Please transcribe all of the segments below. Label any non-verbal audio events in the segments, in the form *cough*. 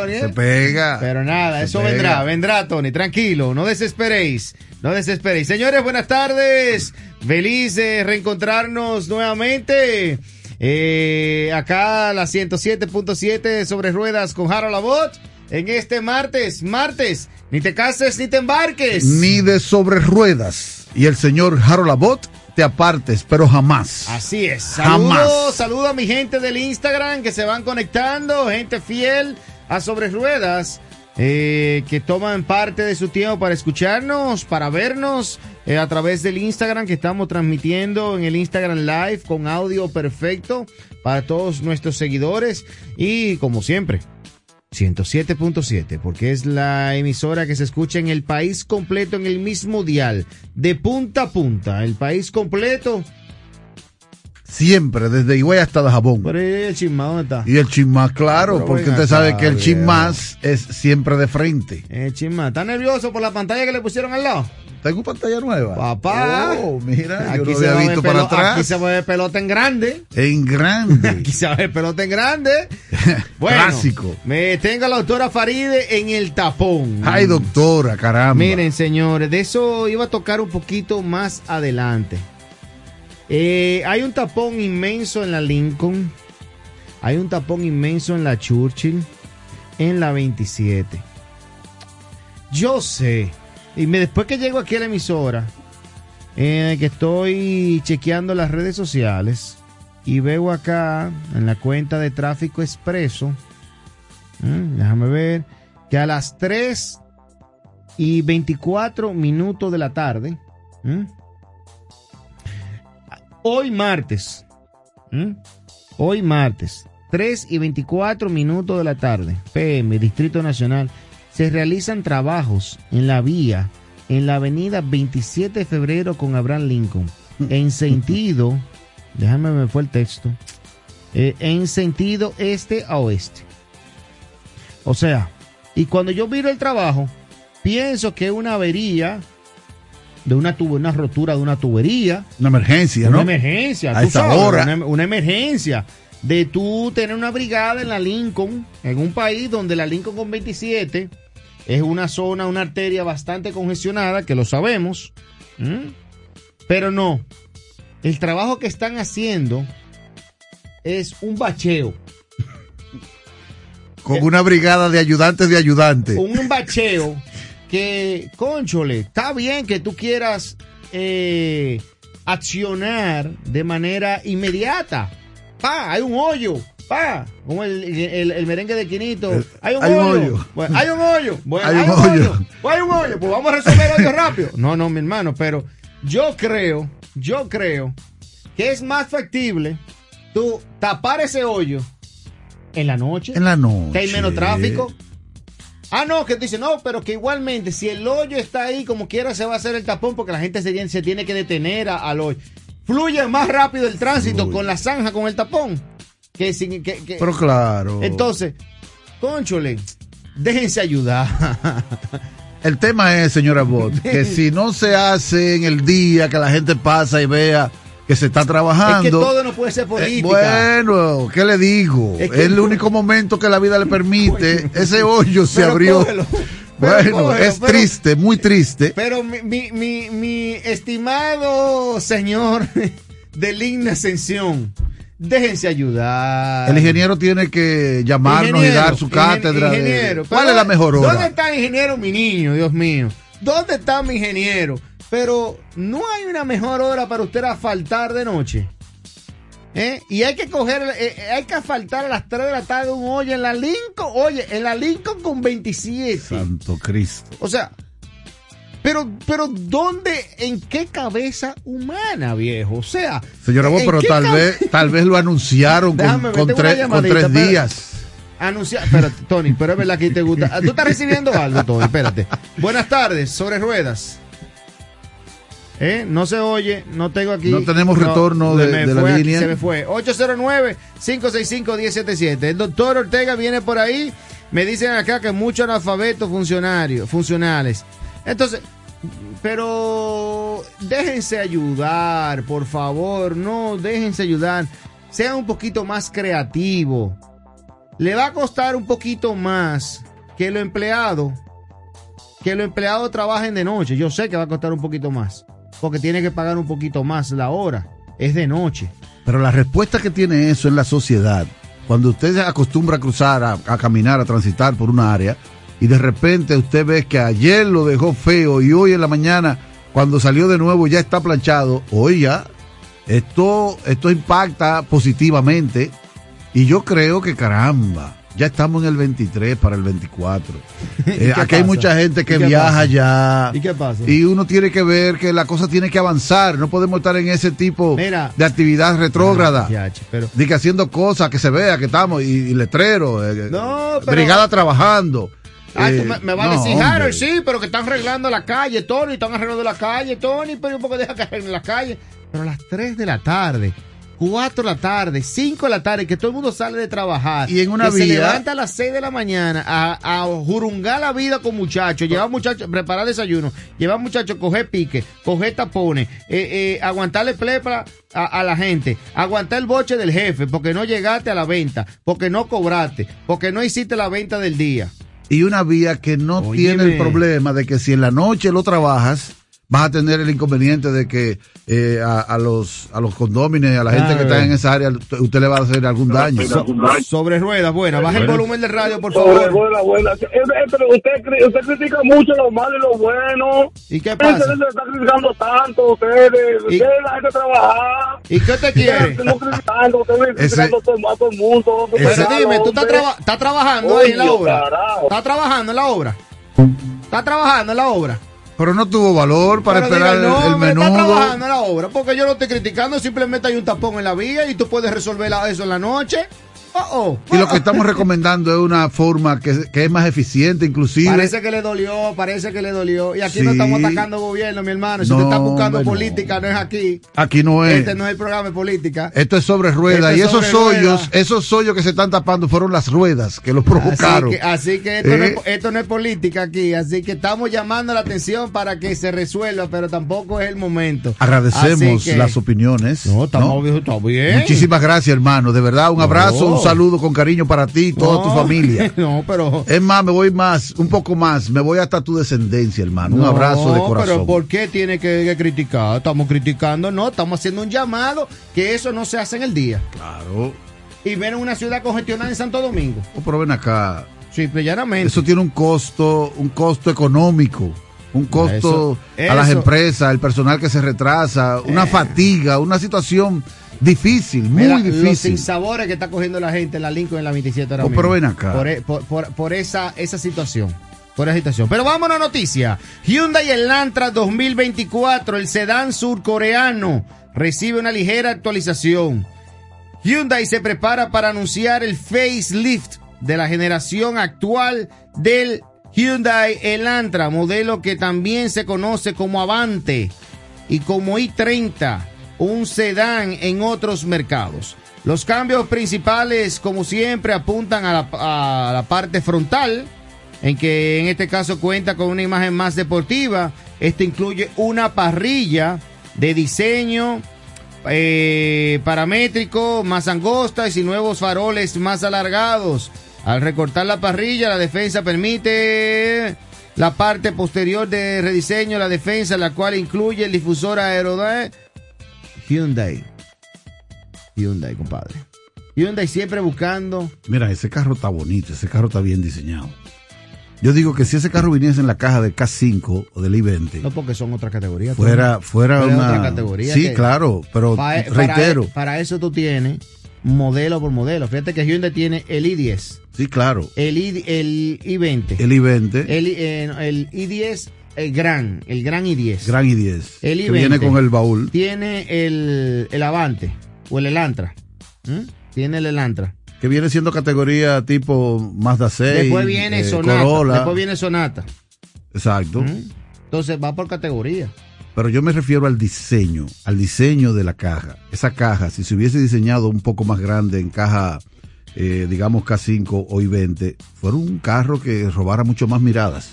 Tony. ¿eh? Se pega. Pero nada, Se eso pega. vendrá, vendrá, Tony. Tranquilo, no desesperéis. No desesperéis. Señores, buenas tardes. Feliz de reencontrarnos nuevamente. Eh, acá la 107.7 sobre ruedas con Harold Labot. En este martes, martes, ni te cases ni te embarques. Ni de sobre ruedas. Y el señor Harold Abbott te apartes, pero jamás. Así es. Jamás. Saludos, saludo a mi gente del Instagram que se van conectando, gente fiel a Sobre Ruedas, eh, que toman parte de su tiempo para escucharnos, para vernos eh, a través del Instagram que estamos transmitiendo en el Instagram Live con audio perfecto para todos nuestros seguidores y como siempre. 107.7, porque es la emisora que se escucha en el país completo en el mismo dial, de punta a punta, el país completo. Siempre, desde Higüey hasta Dajabón. Pero ¿y el chisma, ¿dónde está? Y el chismás, claro, Pero porque usted sabe que el chismás es siempre de frente. El chisma, ¿está nervioso por la pantalla que le pusieron al lado? Tengo pantalla nueva. Papá. Oh, mira, yo Aquí no se, había visto para atrás. aquí se pelota en grande. En grande. *laughs* Aquí se ver pelota en grande. *laughs* Bueno, Clásico. Me tengo a la doctora Faride en el tapón. Ay, doctora, caramba. Miren, señores, de eso iba a tocar un poquito más adelante. Eh, hay un tapón inmenso en la Lincoln. Hay un tapón inmenso en la Churchill. En la 27. Yo sé. Y me, después que llego aquí a la emisora, eh, que estoy chequeando las redes sociales y veo acá en la cuenta de tráfico expreso, mm, déjame ver, que a las 3 y 24 minutos de la tarde, ¿m? Hoy martes, ¿m? hoy martes, 3 y 24 minutos de la tarde, PM, Distrito Nacional, se realizan trabajos en la vía, en la avenida 27 de febrero con Abraham Lincoln, *laughs* en sentido, déjame ver, fue el texto, eh, en sentido este a oeste. O sea, y cuando yo miro el trabajo, pienso que es una avería de una tubo, una rotura de una tubería, Una emergencia, una ¿no? emergencia, A tú esa sabes, hora. Una, una emergencia de tú tener una brigada en la Lincoln, en un país donde la Lincoln con 27 es una zona, una arteria bastante congestionada, que lo sabemos, pero no, el trabajo que están haciendo es un bacheo. Con una brigada de ayudantes de ayudantes. un bacheo que, conchole, está bien que tú quieras eh, accionar de manera inmediata. Pa, hay un hoyo. Pa, como el, el- el merengue de Quinito. Eh, Hay un hay un hoyo. hoyo. Bueno, hay un hoyo. *laughs* Bueno, Hay hay, un un hoyo. hoyo. Pues hay un hoyo. Pues vamos a resolver el hoyo *laughs* rápido. No, no, mi hermano, pero yo creo, yo creo que es más factible tú tapar ese hoyo en la noche En la noche. que hay menos tráfico. Ah, no, que tú dices, no, pero que igualmente, si el hoyo está ahí, como quiera se va a hacer el tapón porque la gente se, tiene- se tiene que detener a- al hoyo. Fluye más rápido el tránsito con la zanja, con el tapón. Que sin, que, que- Pero claro. Entonces, conchole, déjense ayudar. *laughs* El tema es, señora Bot, que *laughs* si no se hace en el día que la gente pasa y vea que se está trabajando. es que todo no puede ser eh, política. bueno, ¿qué le digo? Es el único momento que la vida le permite. *laughs* Ese hoyo se Pero abrió. cógelo, bueno, cógelo, es pero- triste, muy triste. Pero mi, mi, mi, mi estimado señor *laughs* de Ligna Ascensión, déjense ayudar. El ingeniero tiene que llamarnos y dar su cátedra. de- ingeniero. ¿Cuál es la mejor hora? ¿Dónde está el ingeniero, mi niño? Dios mío. ¿Dónde está mi ingeniero? Pero no hay una mejor hora para usted asfaltar de noche. ¿Eh? Y hay que coger, eh, eh, hay que asfaltar a las 3 de la tarde un hoyo en la Lincoln, oye, en la Lincoln con 27. Santo Cristo. O sea, pero, pero ¿dónde, en qué cabeza humana, viejo? O sea, Señora ¿en pero tal vez, tal vez lo anunciaron *laughs* Déjame con, tres, con tres días. Anunciar, espérate, Tony, pero es verdad que te gusta. Tú estás recibiendo algo, Tony, espérate. Buenas tardes, sobre ruedas. ¿Eh? No se oye, no tengo aquí. No tenemos retorno de- la aquí, línea. se me fue. 809-565-1077. El doctor Ortega viene por ahí. Me dicen acá que muchos analfabetos funcionarios, funcionales. Entonces, pero déjense ayudar, por favor. No, déjense ayudar. Sean un poquito más creativos. Le va a costar un poquito más que los empleados, que los empleados trabajen de noche. Yo sé que va a costar un poquito más, porque tiene que pagar un poquito más la hora. Es de noche. Pero la respuesta que tiene eso en la sociedad, cuando usted se acostumbra a cruzar, a, a caminar, a transitar por una área, y de repente usted ve que ayer lo dejó feo y hoy en la mañana, cuando salió de nuevo, ya está planchado, hoy ya, esto, esto impacta positivamente. Y yo creo que caramba, ya estamos en el 23 para el 24. *laughs* Eh, aquí hay mucha gente que ¿Y qué viaja ya. ¿Y qué pasa? Y uno tiene que ver que la cosa tiene que avanzar. No podemos estar en ese tipo Mira. de actividad retrógrada. Ah, pero Di que haciendo cosas que se vea que estamos y, y letrero, eh, No, pero- brigada trabajando. Ah, tú Eh, me, me vas a decir, Harold, sí, pero que están arreglando la calle, Tony, están arreglando la calle, Tony, pero un poco deja que arreglen la calle. Pero a las 3 de la tarde, 4 de la tarde, 5 de la tarde, que todo el mundo sale de trabajar. Y en una que se vía- levanta a las 6 de la mañana a, a jurungar la vida con muchachos, llevar muchachos, preparar desayuno, llevar muchachos, coger pique, coger tapones, eh, eh, aguantarle plepa a, a la gente, aguantar el boche del jefe, porque no llegaste a la venta, porque no cobraste, porque no hiciste la venta del día. Y una vía que no Óyeme. tiene el problema de que si en la noche lo trabajas, vas a tener el inconveniente de que eh, a, a los a los condóminos, a la gente Ah, que está en esa área, usted le va a hacer algún daño. So- sobre ruedas, buena. Baja el volumen del radio, por Sobre favor. buena, buena. Eh, eh, pero usted, usted critica mucho lo malo y lo bueno. ¿Y qué Usted pasa? se está criticando tanto, ustedes. ¿Y- Ustedes la gente trabajar. ¿Y qué te quiere? Ustedes no criticando, ustedes Ese- criticando a todo, el mundo. Pero dime, ¿tú estás, traba- estás trabajando ahí en la obra? carajo. ¿Estás trabajando en la obra? ¿Estás trabajando en la obra? Pero no tuvo valor para Pero esperar diga, no, el, el hombre, Está trabajando en la obra, porque yo no estoy criticando, simplemente hay un tapón en la vía y tú puedes resolver eso en la noche. Oh, oh. Y lo que estamos recomendando es una forma que, que es más eficiente, inclusive. Parece que le dolió, parece que le dolió. Y aquí Sí. no estamos atacando gobierno, mi hermano. Si No, usted está buscando política, no es aquí. Aquí no es. Este no es el programa de política. Esto es sobre ruedas. Y es esos hoyos, esos hoyos que se están tapando fueron las ruedas que los provocaron. Así que, así que esto, no Eh. es, esto no es política aquí, así que estamos llamando la atención para que se resuelva, pero tampoco es el momento. Agradecemos que- las opiniones. No, estamos ¿no? bien, está bien. Muchísimas gracias, hermano. De verdad, un abrazo, un saludo con cariño para ti y toda No, tu familia. *laughs* No, pero. Es más, me voy más, un poco más, me voy hasta tu descendencia, hermano. Un abrazo de corazón. pero ¿por qué tiene que, que criticar? Estamos criticando, no, estamos haciendo un llamado que eso no se hace en el día. Claro. Y ven una ciudad congestionada en Santo Domingo. Oh, pero ven acá. Simple y llanamente. Eso tiene un costo, un costo económico, un costo Eso- a las empresas, el personal que se retrasa, una Eh. fatiga, una situación difícil, muy Mira, Los difícil. sinsabores que está cogiendo la gente en la Lincoln en la 27 ahora Oh, mismo. pero ven acá. Por, e- por- por- por esa, esa situación. Por esa situación. Pero vámonos a noticia. Hyundai Elantra 2024, el sedán surcoreano, recibe una ligera actualización. Hyundai se prepara para anunciar el facelift de la generación actual del Hyundai Elantra, modelo que también se conoce como Avante y como i30, un sedán en otros mercados. Los cambios principales, como siempre, apuntan a la, parte frontal, en que en este caso cuenta con una imagen más deportiva. Este incluye una parrilla de diseño eh, paramétrico más angostas y nuevos faroles más alargados. Al recortar la parrilla, la defensa permite la parte posterior de rediseño, la defensa, la cual incluye el difusor aerodinamico. Hyundai. Hyundai, compadre. Hyundai siempre buscando. Mira, ese carro está bonito, ese carro está bien diseñado. Yo digo que si ese carro viniese en la caja del K5 o del I-20, No porque son otra categoría. fuera, fuera una... otra categoría sí, claro, pero Pa- reitero, Para, para eso tú tienes modelo por modelo. Fíjate que Hyundai tiene el i10, sí, claro, el, I, el i20, el I-20, el, eh, el i10, el gran, el gran i10. Gran I-10, El que I-20. viene con el baúl. Tiene el, el Avante o el Elantra. ¿Mm? Tiene el Elantra. que viene siendo categoría tipo Mazda 6. Después viene eh, Sonata. Corolla. Después viene Sonata. Exacto. ¿Mm? Entonces va por categoría. Pero yo me refiero al diseño, al diseño de la caja. Esa caja, si se hubiese diseñado un poco más grande en caja, eh, digamos K5 o I20, fuera un carro que robara mucho más miradas.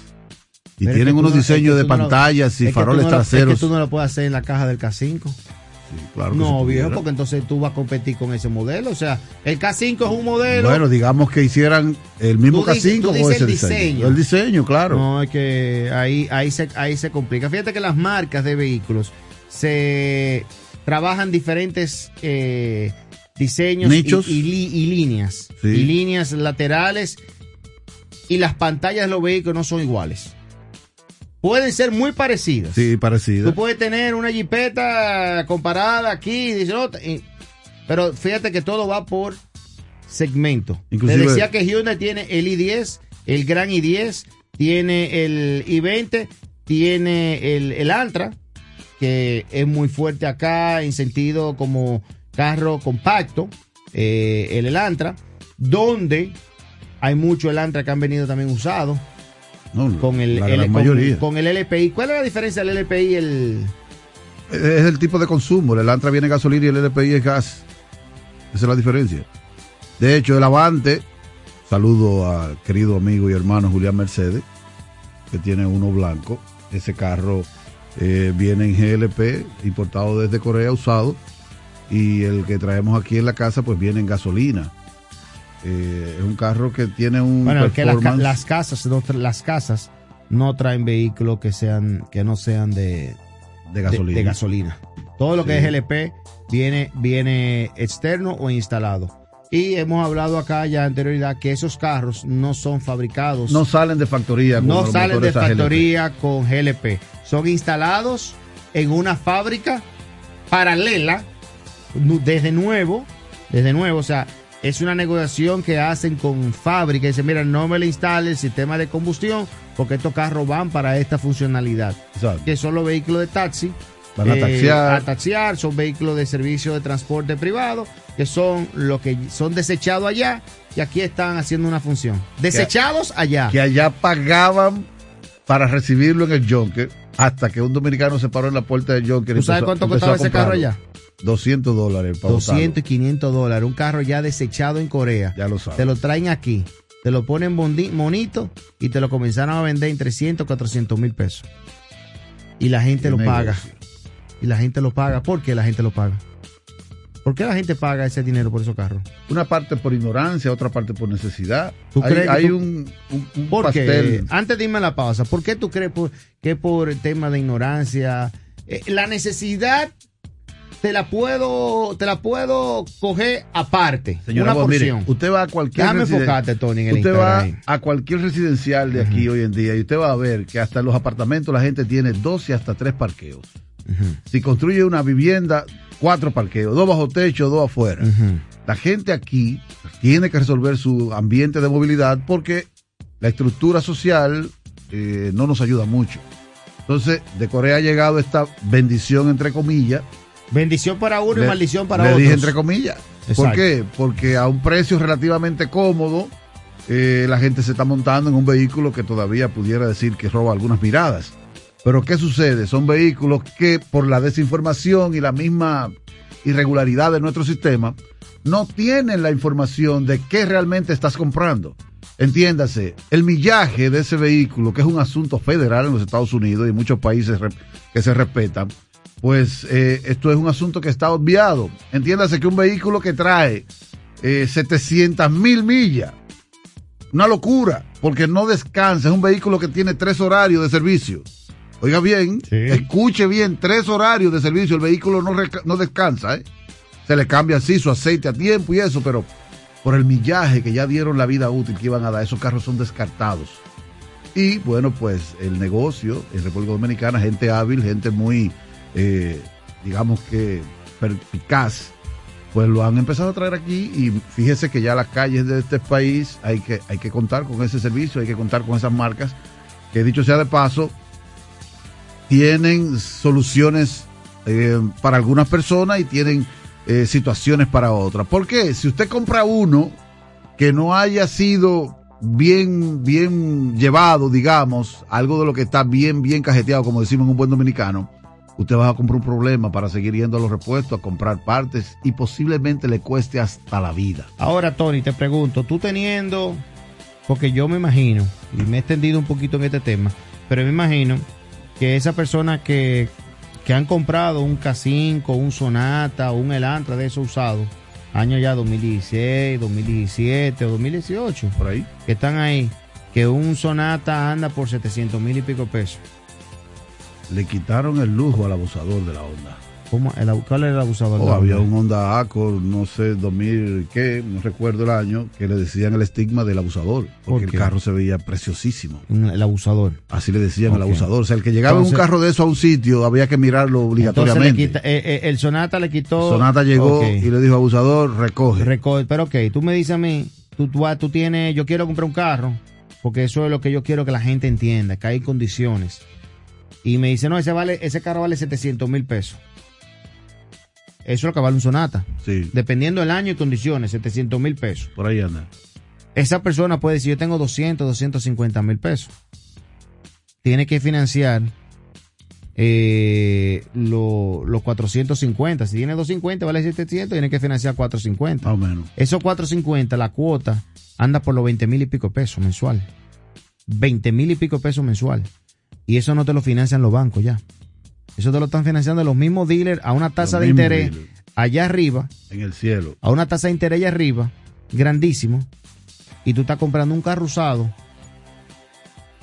Y Pero tienen unos no- diseños de tú no lo- pantallas y faroles no lo- traseros. Es que tú no lo puedes hacer en la caja del K5. claro que se No, viejo, porque entonces tú vas a competir con ese modelo. O sea, el K5 es un modelo. Bueno, digamos que hicieran el mismo Tú dices- K5 tú con ese el diseño. diseño. El diseño, claro. No, es que ahí, ahí, se, ahí se complica. Fíjate que las marcas de vehículos se trabajan diferentes eh, diseños y- Nichos. Y, li- y líneas. Sí. Y líneas laterales. Y las pantallas de los vehículos no son iguales. Pueden ser muy parecidas. Sí, parecido. Tú puedes tener una jipeta comparada aquí, dice, no, y- pero fíjate que todo va por segmento. Inclusive- Te decía que Hyundai tiene el i10, el Gran i10, tiene el i20, tiene el, el Antra, que es muy fuerte acá en sentido como carro compacto, eh, el Elantra, donde hay mucho Elantra que han venido también usados No, con el, la L- gran con- mayoría. con el LPI. ¿Cuál es la diferencia del LPI y el Es el tipo de consumo. El Elantra viene gasolina y el LPI es gas. Esa es la diferencia. De hecho, el Avante, saludo al querido amigo y hermano Julián Mercedes, que tiene uno blanco. Ese carro eh, viene en GLP, importado desde Corea, usado. Y el que traemos aquí en la casa, pues viene en gasolina. Eh, es un carro que tiene un Bueno, es que las, las casas, no las casas no traen vehículos que sean, que no sean de, de gasolina. de gasolina. Todo lo que es LP viene, viene externo o instalado. Y hemos hablado acá ya anterioridad que esos carros no son fabricados, No salen de factoría. no salen de factoría con GLP. Son instalados en una fábrica paralela desde nuevo, desde nuevo, o sea, es una negociación que hacen con fábrica y dicen, mira, no me le instale el sistema de combustión porque estos carros van para esta funcionalidad, Exacto. que son los vehículos de taxi. Van a eh, taxiar. a taxiar, son vehículos de servicio de transporte privado, que son los que son desechados allá y aquí están haciendo una función. Desechados allá. que allá pagaban para recibirlo en el Junker hasta que un dominicano se paró en la puerta del Junker. y ¿Tú sabes cuánto costaba ese carro allá? 200 dólares para 200 y 500 dólares. Un carro ya desechado en Corea. Ya lo sabes. Te lo traen aquí. Te lo ponen bondi- bonito y te lo comenzaron a vender en 300, 400 mil pesos. Y la gente lo paga. Y la gente lo paga. ¿Por qué la gente lo paga? ¿Por qué la gente paga ese dinero por esos carros? Una parte por ignorancia, otra parte por necesidad. ¿Tú hay crees hay tú- un, un, un ¿Por qué? pastel. Antes dime la pausa. ¿Por qué tú crees por- que por el tema de ignorancia? eh, la necesidad te la puedo te la puedo coger aparte. Señora, una mire, porción. usted va a cualquier Déjame enfocarte, Tony, en el Usted va a cualquier residencial de aquí hoy en día y usted va a ver que hasta los apartamentos la gente tiene dos y hasta tres parqueos. Si construye una vivienda, cuatro parqueos, dos bajo techo, dos afuera. La gente aquí tiene que resolver su ambiente de movilidad porque la estructura social eh, no nos ayuda mucho. Entonces, de Corea ha llegado esta bendición, entre comillas. Bendición para uno y maldición para le otros. dije entre comillas. ¿Por qué? Porque a un precio relativamente cómodo, eh, la gente se está montando en un vehículo que todavía pudiera decir que roba algunas miradas. Pero ¿qué sucede? Son vehículos que por la desinformación y la misma irregularidad de nuestro sistema, no tienen la información de qué realmente estás comprando. Entiéndase, el millaje de ese vehículo, que es un asunto federal en los Estados Unidos y en muchos países que se respetan, pues eh, esto es un asunto que está obviado. Entiéndase que un vehículo que trae eh, 700 mil millas, una locura, porque no descansa, es un vehículo que tiene tres horarios de servicio. Oiga bien, Sí. escuche bien, tres horarios de servicio, el vehículo no, no descansa, ¿eh? Se le cambia así su aceite a tiempo y eso, pero por el millaje que ya dieron la vida útil que iban a dar, esos carros son descartados. Y bueno, pues el negocio en República Dominicana, gente hábil, gente muy, eh, digamos que perspicaz, pues lo han empezado a traer aquí y fíjese que ya las calles de este país hay que, hay que contar con ese servicio, hay que contar con esas marcas, que dicho sea de paso, tienen soluciones eh, para algunas personas y tienen eh, situaciones para otras. ¿Por qué? Si usted compra uno que no haya sido bien, bien llevado, digamos, algo de lo que está bien, bien cajeteado, como decimos en un buen dominicano, usted va a comprar un problema para seguir yendo a los repuestos, a comprar partes y posiblemente le cueste hasta la vida. Ahora, Tony, te pregunto, tú teniendo, porque yo me imagino, y me he extendido un poquito en este tema, pero me imagino que esa persona que que han comprado un K5, un Sonata, un Elantra de esos usados, año ya 2016, 2017 o 2018, Por ahí. que están ahí, que un Sonata anda por 700 mil y pico pesos. Le quitaron el lujo al abusador de la Honda. ¿Cómo? El, ¿Cuál era el abusador? O de la había un Honda Accord, no sé, 2000, ¿qué? No recuerdo el año, que le decían el estigma del abusador. ¿Por Porque el carro se veía preciosísimo. Un- el abusador. Así le decían al Ok. abusador. O sea, el que llegaba en Entonces- un carro de eso a un sitio, había que mirarlo le obligatoriamente. quita, eh, eh, el Sonata le quitó. Sonata llegó y le dijo, abusador, recoge. Recoge, pero ok, tú me dices a mí, tú, tú, vas- tú tienes, yo quiero comprar un carro, porque eso es lo que yo quiero que la gente entienda, que hay condiciones. Y me dice, no, ese, vale, ese carro vale 700 mil pesos. Eso es lo que vale un Sonata. sí, Dependiendo del año y condiciones, 700 mil pesos. por ahí anda. Esa persona puede decir, yo tengo 200, 250 mil pesos. Tiene que financiar eh, lo- los 450. Si tiene 250, vale 700, tiene que financiar 450. Más o menos. Esos 450, la cuota anda por los 20 mil y pico pesos mensual. 20 mil y pico pesos mensual. Y eso no te lo financian los bancos ya. Eso te lo están financiando los mismos dealers a una tasa de interés dealers. allá arriba, En el cielo. a una tasa de interés allá arriba, grandísimo. Y tú estás comprando un carro usado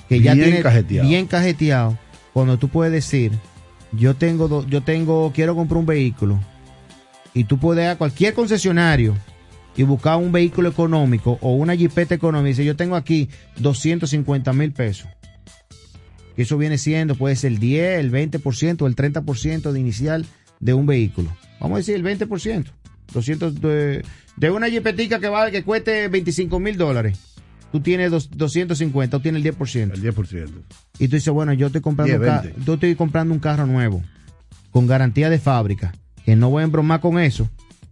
que ya tiene cajeteado. bien cajeteado. Cuando tú puedes decir, yo tengo, do- yo tengo, quiero comprar un vehículo y tú puedes ir a cualquier concesionario y buscar un vehículo económico o una jipeta económica y dice, yo tengo aquí 250 mil pesos. Que eso viene siendo, puede ser el 10, el 20% o el 30% de inicial de un vehículo. Vamos a decir el 20%. 200 de, de una jipetica que vale, que cueste 25 mil dólares. Tú tienes dos- 250, tú tienes el 10%. El 10%. Y tú dices, bueno, yo estoy comprando, 10, un ca- 20. yo estoy comprando un carro nuevo, con garantía de fábrica, que no voy a embromar con eso,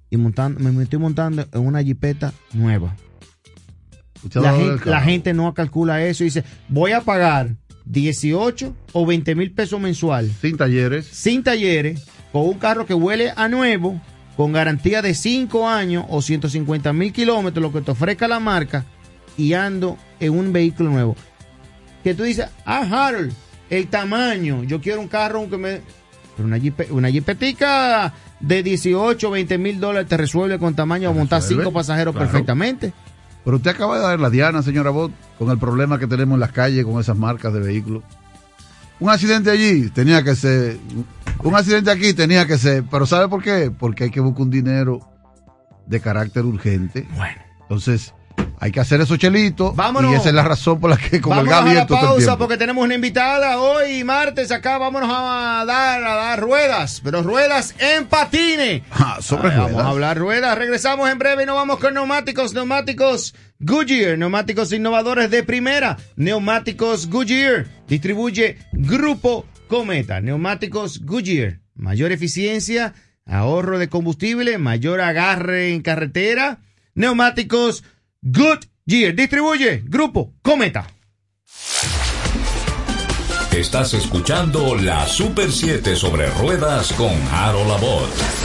y montando, me estoy montando en una jipeta nueva. La gente no calcula eso y dice, voy a pagar 18 o 20 mil pesos mensual Sin talleres. sin talleres, con un carro que huele a nuevo, con garantía de 5 años o 150 mil kilómetros, lo que te ofrezca la marca, y ando en un vehículo nuevo. Que tú dices, ah, Harold, el tamaño, yo quiero un carro que me... Pero una, jipe- una jipetica de 18 o 20 mil dólares te resuelve con tamaño a montar resuelve, cinco pasajeros claro. perfectamente. Pero usted acaba de dar la diana, señora Bot, con el problema que tenemos en las calles con esas marcas de vehículos. Un accidente allí tenía que ser. Un accidente aquí tenía que ser. Pero ¿sabe por qué? Porque hay que buscar un dinero de carácter urgente. Bueno. Entonces, hay que hacer esos chelitos. Vámonos. Y esa es la razón por la que con el Vámonos gas a la el pausa porque tenemos una invitada hoy martes acá. Vámonos a dar a dar ruedas, pero ruedas en patines. *laughs* Ah, sobre Ay, Vamos a hablar ruedas. Regresamos en breve y nos vamos con neumáticos, neumáticos Goodyear, neumáticos innovadores de primera. Neumáticos Goodyear distribuye Grupo Cometa. Neumáticos Goodyear, mayor eficiencia, ahorro de combustible, mayor agarre en carretera. Neumáticos Goodyear distribuye Grupo Cometa. Estás escuchando la Super 7 sobre ruedas con Harold Abbott.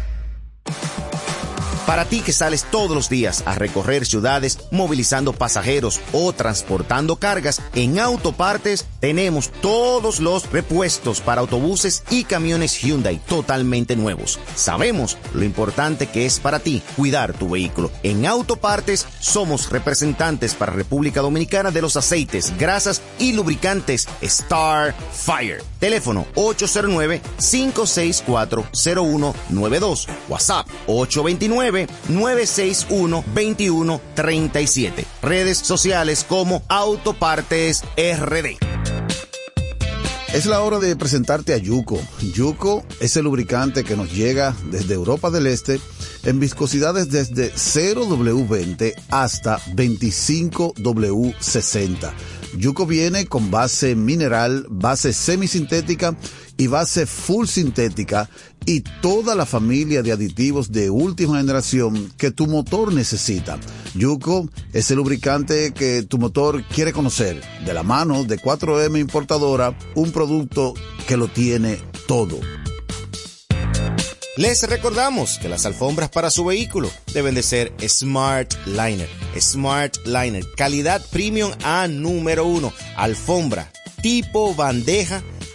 Para ti que sales todos los días a recorrer ciudades movilizando pasajeros o transportando cargas, en Autopartes tenemos todos los repuestos para autobuses y camiones Hyundai totalmente nuevos. Sabemos lo importante que es para ti cuidar tu vehículo. En Autopartes somos representantes para República Dominicana de los aceites, grasas y lubricantes Star Fire. Teléfono 809-564-0192. WhatsApp 829-961-2137. Redes sociales como Autopartes RD. Es la hora de presentarte a Yuko. Yuko es el lubricante que nos llega desde Europa del Este en viscosidades desde 0W20 hasta 25W60. Yuko viene con base mineral, base semisintética y base full sintética y toda la familia de aditivos de última generación que tu motor necesita. Yuko es el lubricante que tu motor quiere conocer. De la mano de 4M Importadora, un producto que lo tiene todo. Les recordamos que las alfombras para su vehículo deben de ser Smart Liner. Smart Liner, calidad premium A número uno. Alfombra tipo bandeja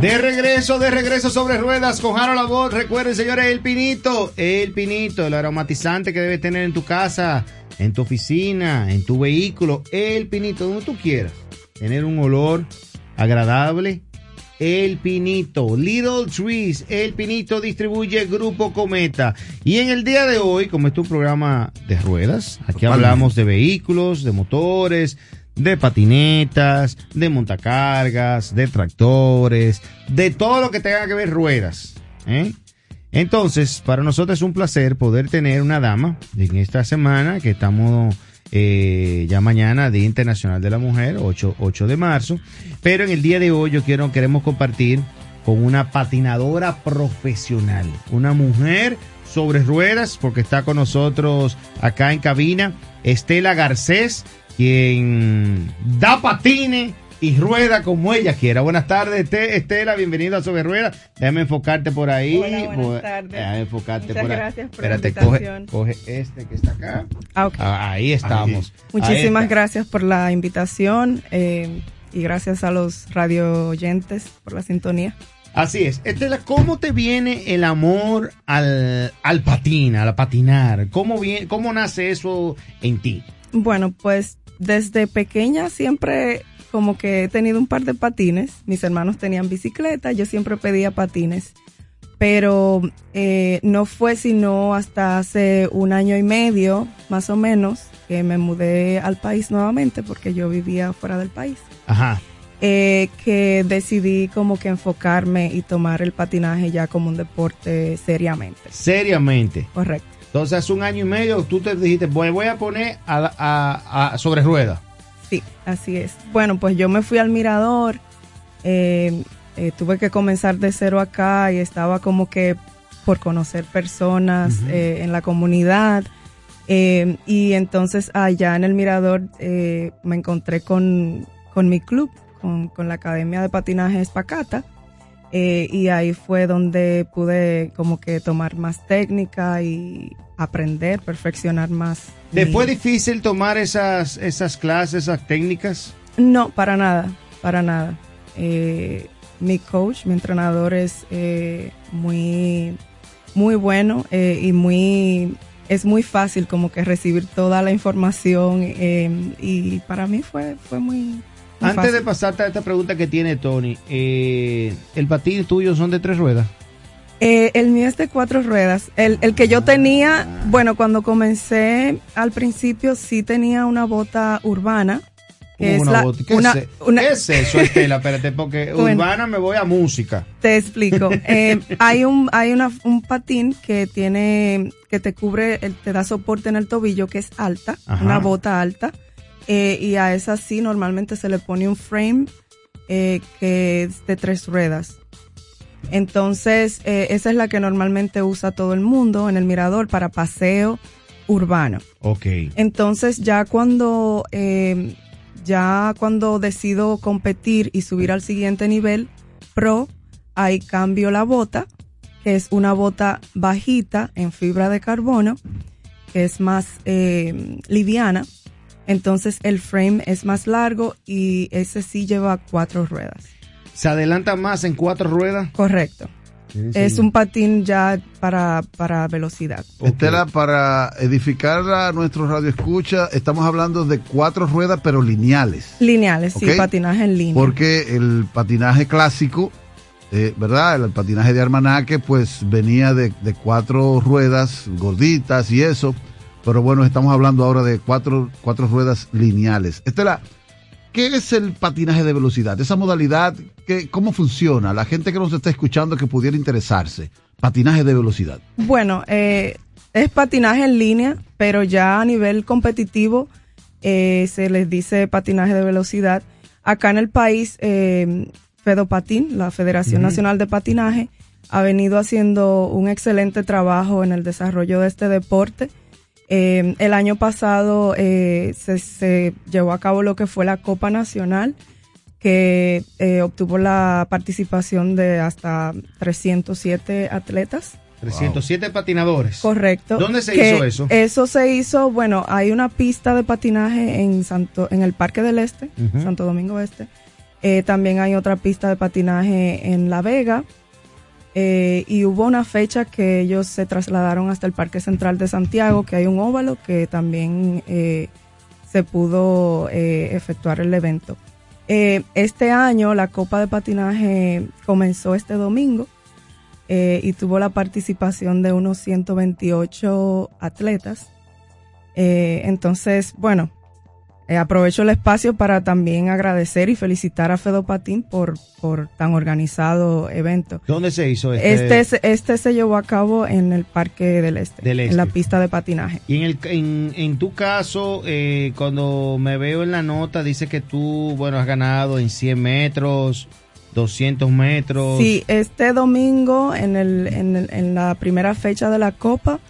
De regreso, de regreso sobre ruedas con Harold la voz. Recuerden, señores, el pinito, el pinito, el aromatizante que debes tener en tu casa, en tu oficina, en tu vehículo, el pinito, donde tú quieras. Tener un olor agradable. El Pinito, Little Trees, El Pinito distribuye Grupo Cometa. Y en el día de hoy, como es tu programa de ruedas, aquí hablamos de vehículos, de motores, de patinetas, de montacargas, de tractores, de todo lo que tenga que ver ruedas. ¿eh? Entonces, para nosotros es un placer poder tener una dama en esta semana que estamos eh, ya mañana, Día Internacional de la Mujer, 8, 8 de marzo. Pero en el día de hoy yo quiero, queremos compartir con una patinadora profesional, una mujer sobre ruedas, porque está con nosotros acá en cabina, Estela Garcés, quien da patines y rueda como ella quiera. Buenas tardes, Estela, bienvenida a Sobre Ruedas. Déjame enfocarte por ahí. Hola, buenas tardes. Déjame enfocarte Muchas por ahí. gracias por Espérate, la invitación. coge este que está acá. Ah, ok. Ah, ahí estamos. Ahí Muchísimas gracias por la invitación eh, y gracias a los radio oyentes por la sintonía. Así es. Estela, ¿cómo te viene el amor al, al patín, al patinar? ¿Cómo, viene, ¿Cómo nace eso en ti? Bueno, pues desde pequeña siempre como que he tenido un par de patines. Mis hermanos tenían bicicleta, yo siempre pedía patines. Pero eh, no fue sino hasta hace un año y medio, más o menos, que me mudé al país nuevamente porque yo vivía fuera del país. Ajá. eh, que decidí como que enfocarme y tomar el patinaje ya como un deporte seriamente. Seriamente. Correcto. Entonces, hace un año y medio tú te dijiste, voy, voy a poner a, a- a- sobre ruedas. Sí, así es. Bueno, pues yo me fui al mirador, eh, eh, tuve que comenzar de cero acá y estaba como que por conocer personas eh, en la comunidad. y entonces allá en el mirador eh, me encontré con, con mi club, con, con la Academia de Patinaje Espacata. Eh, y ahí fue donde pude como que tomar más técnica y aprender, perfeccionar más. ¿Te mi- fue difícil tomar esas, esas clases, esas técnicas? No, para nada, para nada. Eh, mi coach, mi entrenador es eh, muy, muy bueno eh, y muy, es muy fácil como que recibir toda la información eh, y para mí fue, fue muy, muy Antes fácil. de pasarte a esta pregunta que tiene Tony, eh, ¿el patín tuyo son de tres ruedas? Eh, el mío es de cuatro ruedas. El, el que yo tenía, bueno, cuando comencé al principio sí tenía una bota urbana, que es una la? ¿Qué, una- es, una- ¿Qué es eso, Estela? Espérate, porque *laughs* Bueno. urbana me voy a música. Te explico. *laughs* Eh, hay un hay una, un patín que tiene que te cubre, te da soporte en el tobillo que es alta, Ajá. una bota alta, eh, y a esa sí normalmente se le pone un frame eh, que es de tres ruedas. Entonces eh, esa es la que normalmente usa todo el mundo en el mirador para paseo urbano. Ok. Entonces ya cuando eh, ya cuando decido competir y subir al siguiente nivel pro, ahí cambio la bota, que es una bota bajita en fibra de carbono, que es más eh, liviana. Entonces el frame es más largo y ese sí lleva cuatro ruedas. ¿Se adelanta más en cuatro ruedas? Correcto. Es un patín ya para, para velocidad. Estela, para edificar a nuestro radio escucha, estamos hablando de cuatro ruedas, pero lineales. Lineales, sí, patinaje en línea. Porque el patinaje clásico, eh, ¿verdad? El, patinaje de Armanaque, pues venía de, de cuatro ruedas gorditas y eso. Pero bueno, estamos hablando ahora de cuatro, cuatro ruedas lineales. Estela, ¿qué es el patinaje de velocidad? Esa modalidad, ¿qué, ¿cómo funciona? La gente que nos está escuchando que pudiera interesarse. Patinaje de velocidad. Bueno, eh, es patinaje en línea, pero ya a nivel competitivo eh, se les dice patinaje de velocidad. Acá en el país, eh, Fedopatín, la Federación Nacional de Patinaje, ha venido haciendo un excelente trabajo en el desarrollo de este deporte. Eh, el año pasado eh, se, se llevó a cabo lo que fue la Copa Nacional, que eh, obtuvo la participación de hasta 307 atletas. 307 patinadores. Correcto. ¿Dónde se Que hizo eso? Eso se hizo, bueno, hay una pista de patinaje en Santo, en el Parque del Este. Santo Domingo Este. También hay otra pista de patinaje en La Vega. Eh, y hubo una fecha que ellos se trasladaron hasta el Parque Central de Santiago, que hay un óvalo que también eh, se pudo eh, efectuar el evento. Este año la Copa de Patinaje comenzó este domingo y tuvo la participación de unos 128 atletas. Entonces, bueno, eh, aprovecho el espacio para también agradecer y felicitar a Fedopatín por, por tan organizado evento. ¿Dónde se hizo este? Este, este se llevó a cabo en el Parque del Este, Del en la Este. pista de patinaje. Y en, el, en, en tu caso, eh, cuando me veo en la nota, dice que tú, bueno, has ganado en 100 metros, 200 metros. Sí, este domingo en, el, en, el- en la primera fecha de la Copa,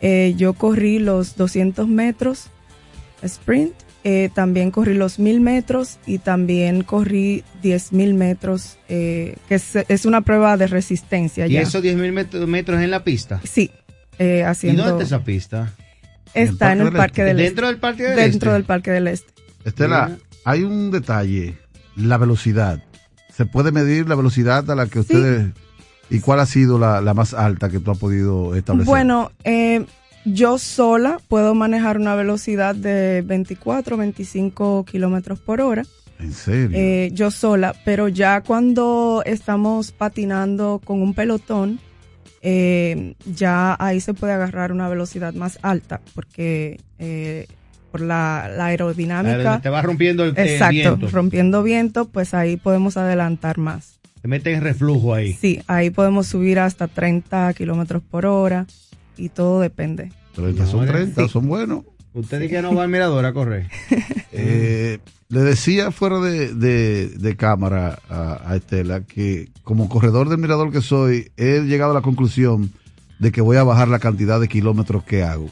eh, yo corrí los 200 metros sprint, eh, también corrí los 1000 metros y también corrí 10.000 metros, eh, que es, es una prueba de resistencia Y ya. esos 10 mil metros en la pista. Sí, eh, ¿Y haciendo... dónde está esa pista? Está en el Parque del Este. ¿Dentro del Parque del Dentro Este? del Parque del Este. Estela, hay un detalle, la velocidad. ¿Se puede medir la velocidad a la que ustedes... ¿Y cuál ha sido la, la más alta que tú has podido establecer? Bueno, eh, yo sola puedo manejar una velocidad de 24, 25 kilómetros por hora. ¿En serio? eh, yo sola, pero ya cuando estamos patinando con un pelotón, eh, ya ahí se puede agarrar una velocidad más alta, porque eh, por la, la aerodinámica, Te va rompiendo el, exacto, viento. rompiendo viento, pues ahí podemos adelantar más. Te metes en reflujo ahí. Sí, ahí podemos subir hasta 30 kilómetros por hora y todo depende. 30 son no, 30, sí. son buenos. Usted dice que no va al mirador a correr. *laughs* Eh, le decía fuera de, de- de cámara a, a Estela que como corredor del mirador que soy, he llegado a la conclusión de que voy a bajar la cantidad de kilómetros que hago.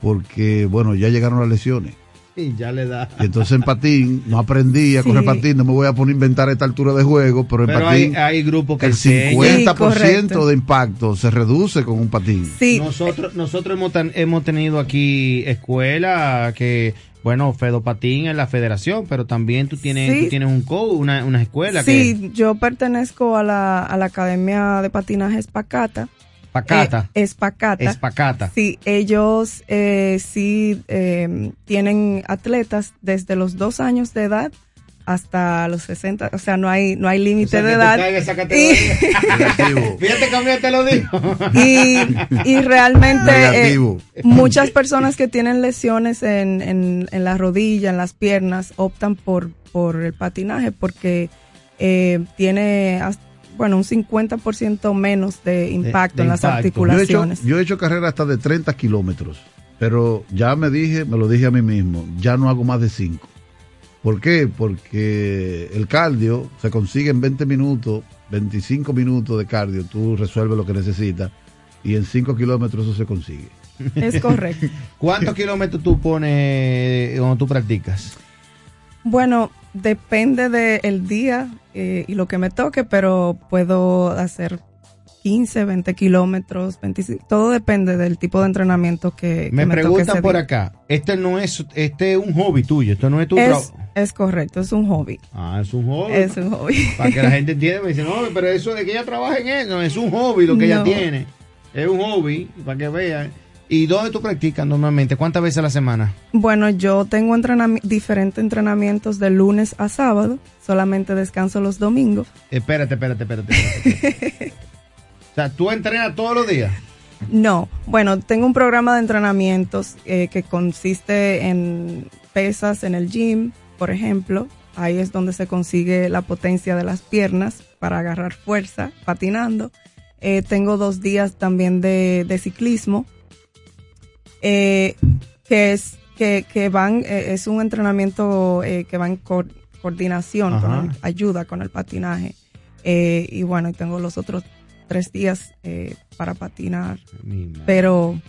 Porque, bueno, ya llegaron las lesiones. Y ya le da. Y entonces en patín, no aprendí a Sí. correr patín, no me voy a poner a inventar a esta altura de juego, pero en Pero patín hay grupos que el enseñan. 50% correcto. de impacto se reduce con un patín. Sí, Nosotros, nosotros hemos, hemos tenido aquí escuela que, bueno, Fedopatín es la federación, pero también tú tienes, Sí. tú tienes un co, una, una escuela sí, que yo pertenezco a la, a la Academia de Patinaje Espacata. Pacata, Eh, Espacata. Espacata. Sí, ellos eh, sí eh, tienen atletas desde los dos años de edad hasta los 60, o sea, no hay no hay límite O sea, de que edad. esa. Negativo. *laughs* Fíjate cómo ya te lo dijo. *laughs* Y, y realmente eh, muchas personas que tienen lesiones en, en, en la rodilla, en las piernas, optan por, por el patinaje porque eh, tiene, bueno, un 50% menos de impacto de en las impacto. Yo he, hecho, articulaciones. yo he hecho carrera hasta de 30 kilómetros, pero ya me dije, me lo dije a mí mismo, ya no hago más de 5. ¿Por qué? Porque el cardio se consigue en 20 minutos, 25 minutos de cardio, tú resuelves lo que necesitas y en 5 kilómetros eso se consigue. Es correcto. *laughs* ¿Cuántos kilómetros tú pones cuando tú practicas? Bueno, depende del día eh, y lo que me toque, pero puedo hacer 15, 20 kilómetros, 25, todo depende del tipo de entrenamiento que, que Me preguntan por día. acá. Este no es, este es un hobby tuyo. Esto no es tu Es, trabajo. es correcto, es un hobby. Ah, es un hobby. Es un hobby. *laughs* Para que la gente entienda, me dicen, no, pero eso de que ella trabaja en eso, es un hobby lo que ella tiene. Es un hobby, para que vean. ¿Y dónde tú practicas normalmente? ¿Cuántas veces a la semana? Bueno, yo tengo entrenami- diferentes entrenamientos de lunes a sábado, solamente descanso los domingos. Espérate, espérate, espérate. espérate. *laughs* o sea, tú entrenas todos los días. No, bueno, tengo un programa de entrenamientos eh, que consiste en pesas en el gym, por ejemplo. Ahí es donde se consigue la potencia de las piernas para agarrar fuerza patinando. Eh, tengo dos días también de, de ciclismo, eh, que es que, que van eh, es un entrenamiento eh, que va en co- coordinación, con el- ayuda con el patinaje. Eh, y bueno, y tengo los otros tres días para patinar pero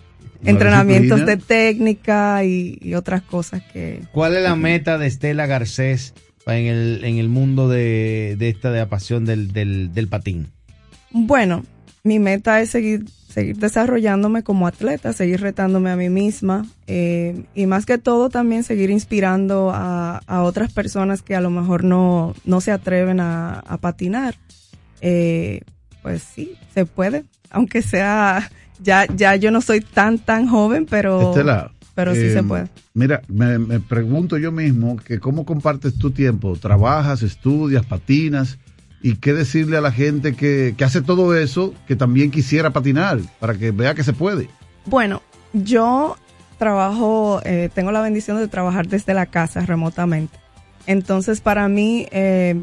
entrenamientos de técnica y, y otras cosas que ¿Cuál es la meta de Estela Garcés en el, en el mundo de, de esta de la pasión del, del, del patín? bueno mi meta es seguir seguir desarrollándome como atleta seguir retándome a mí misma eh, y más que todo también seguir inspirando a, a otras personas que a lo mejor no, no se atreven a, a patinar. Eh, pues sí se puede aunque sea ya ya yo no soy tan tan joven pero Estela, pero sí eh, se puede. Mira, me, me pregunto yo mismo que cómo compartes tu tiempo, trabajas, estudias, patinas y qué decirle a la gente que, que hace todo eso, que también quisiera patinar, para que vea que se puede. Bueno, yo trabajo, eh, tengo la bendición de trabajar desde la casa remotamente. Entonces, para mí, eh,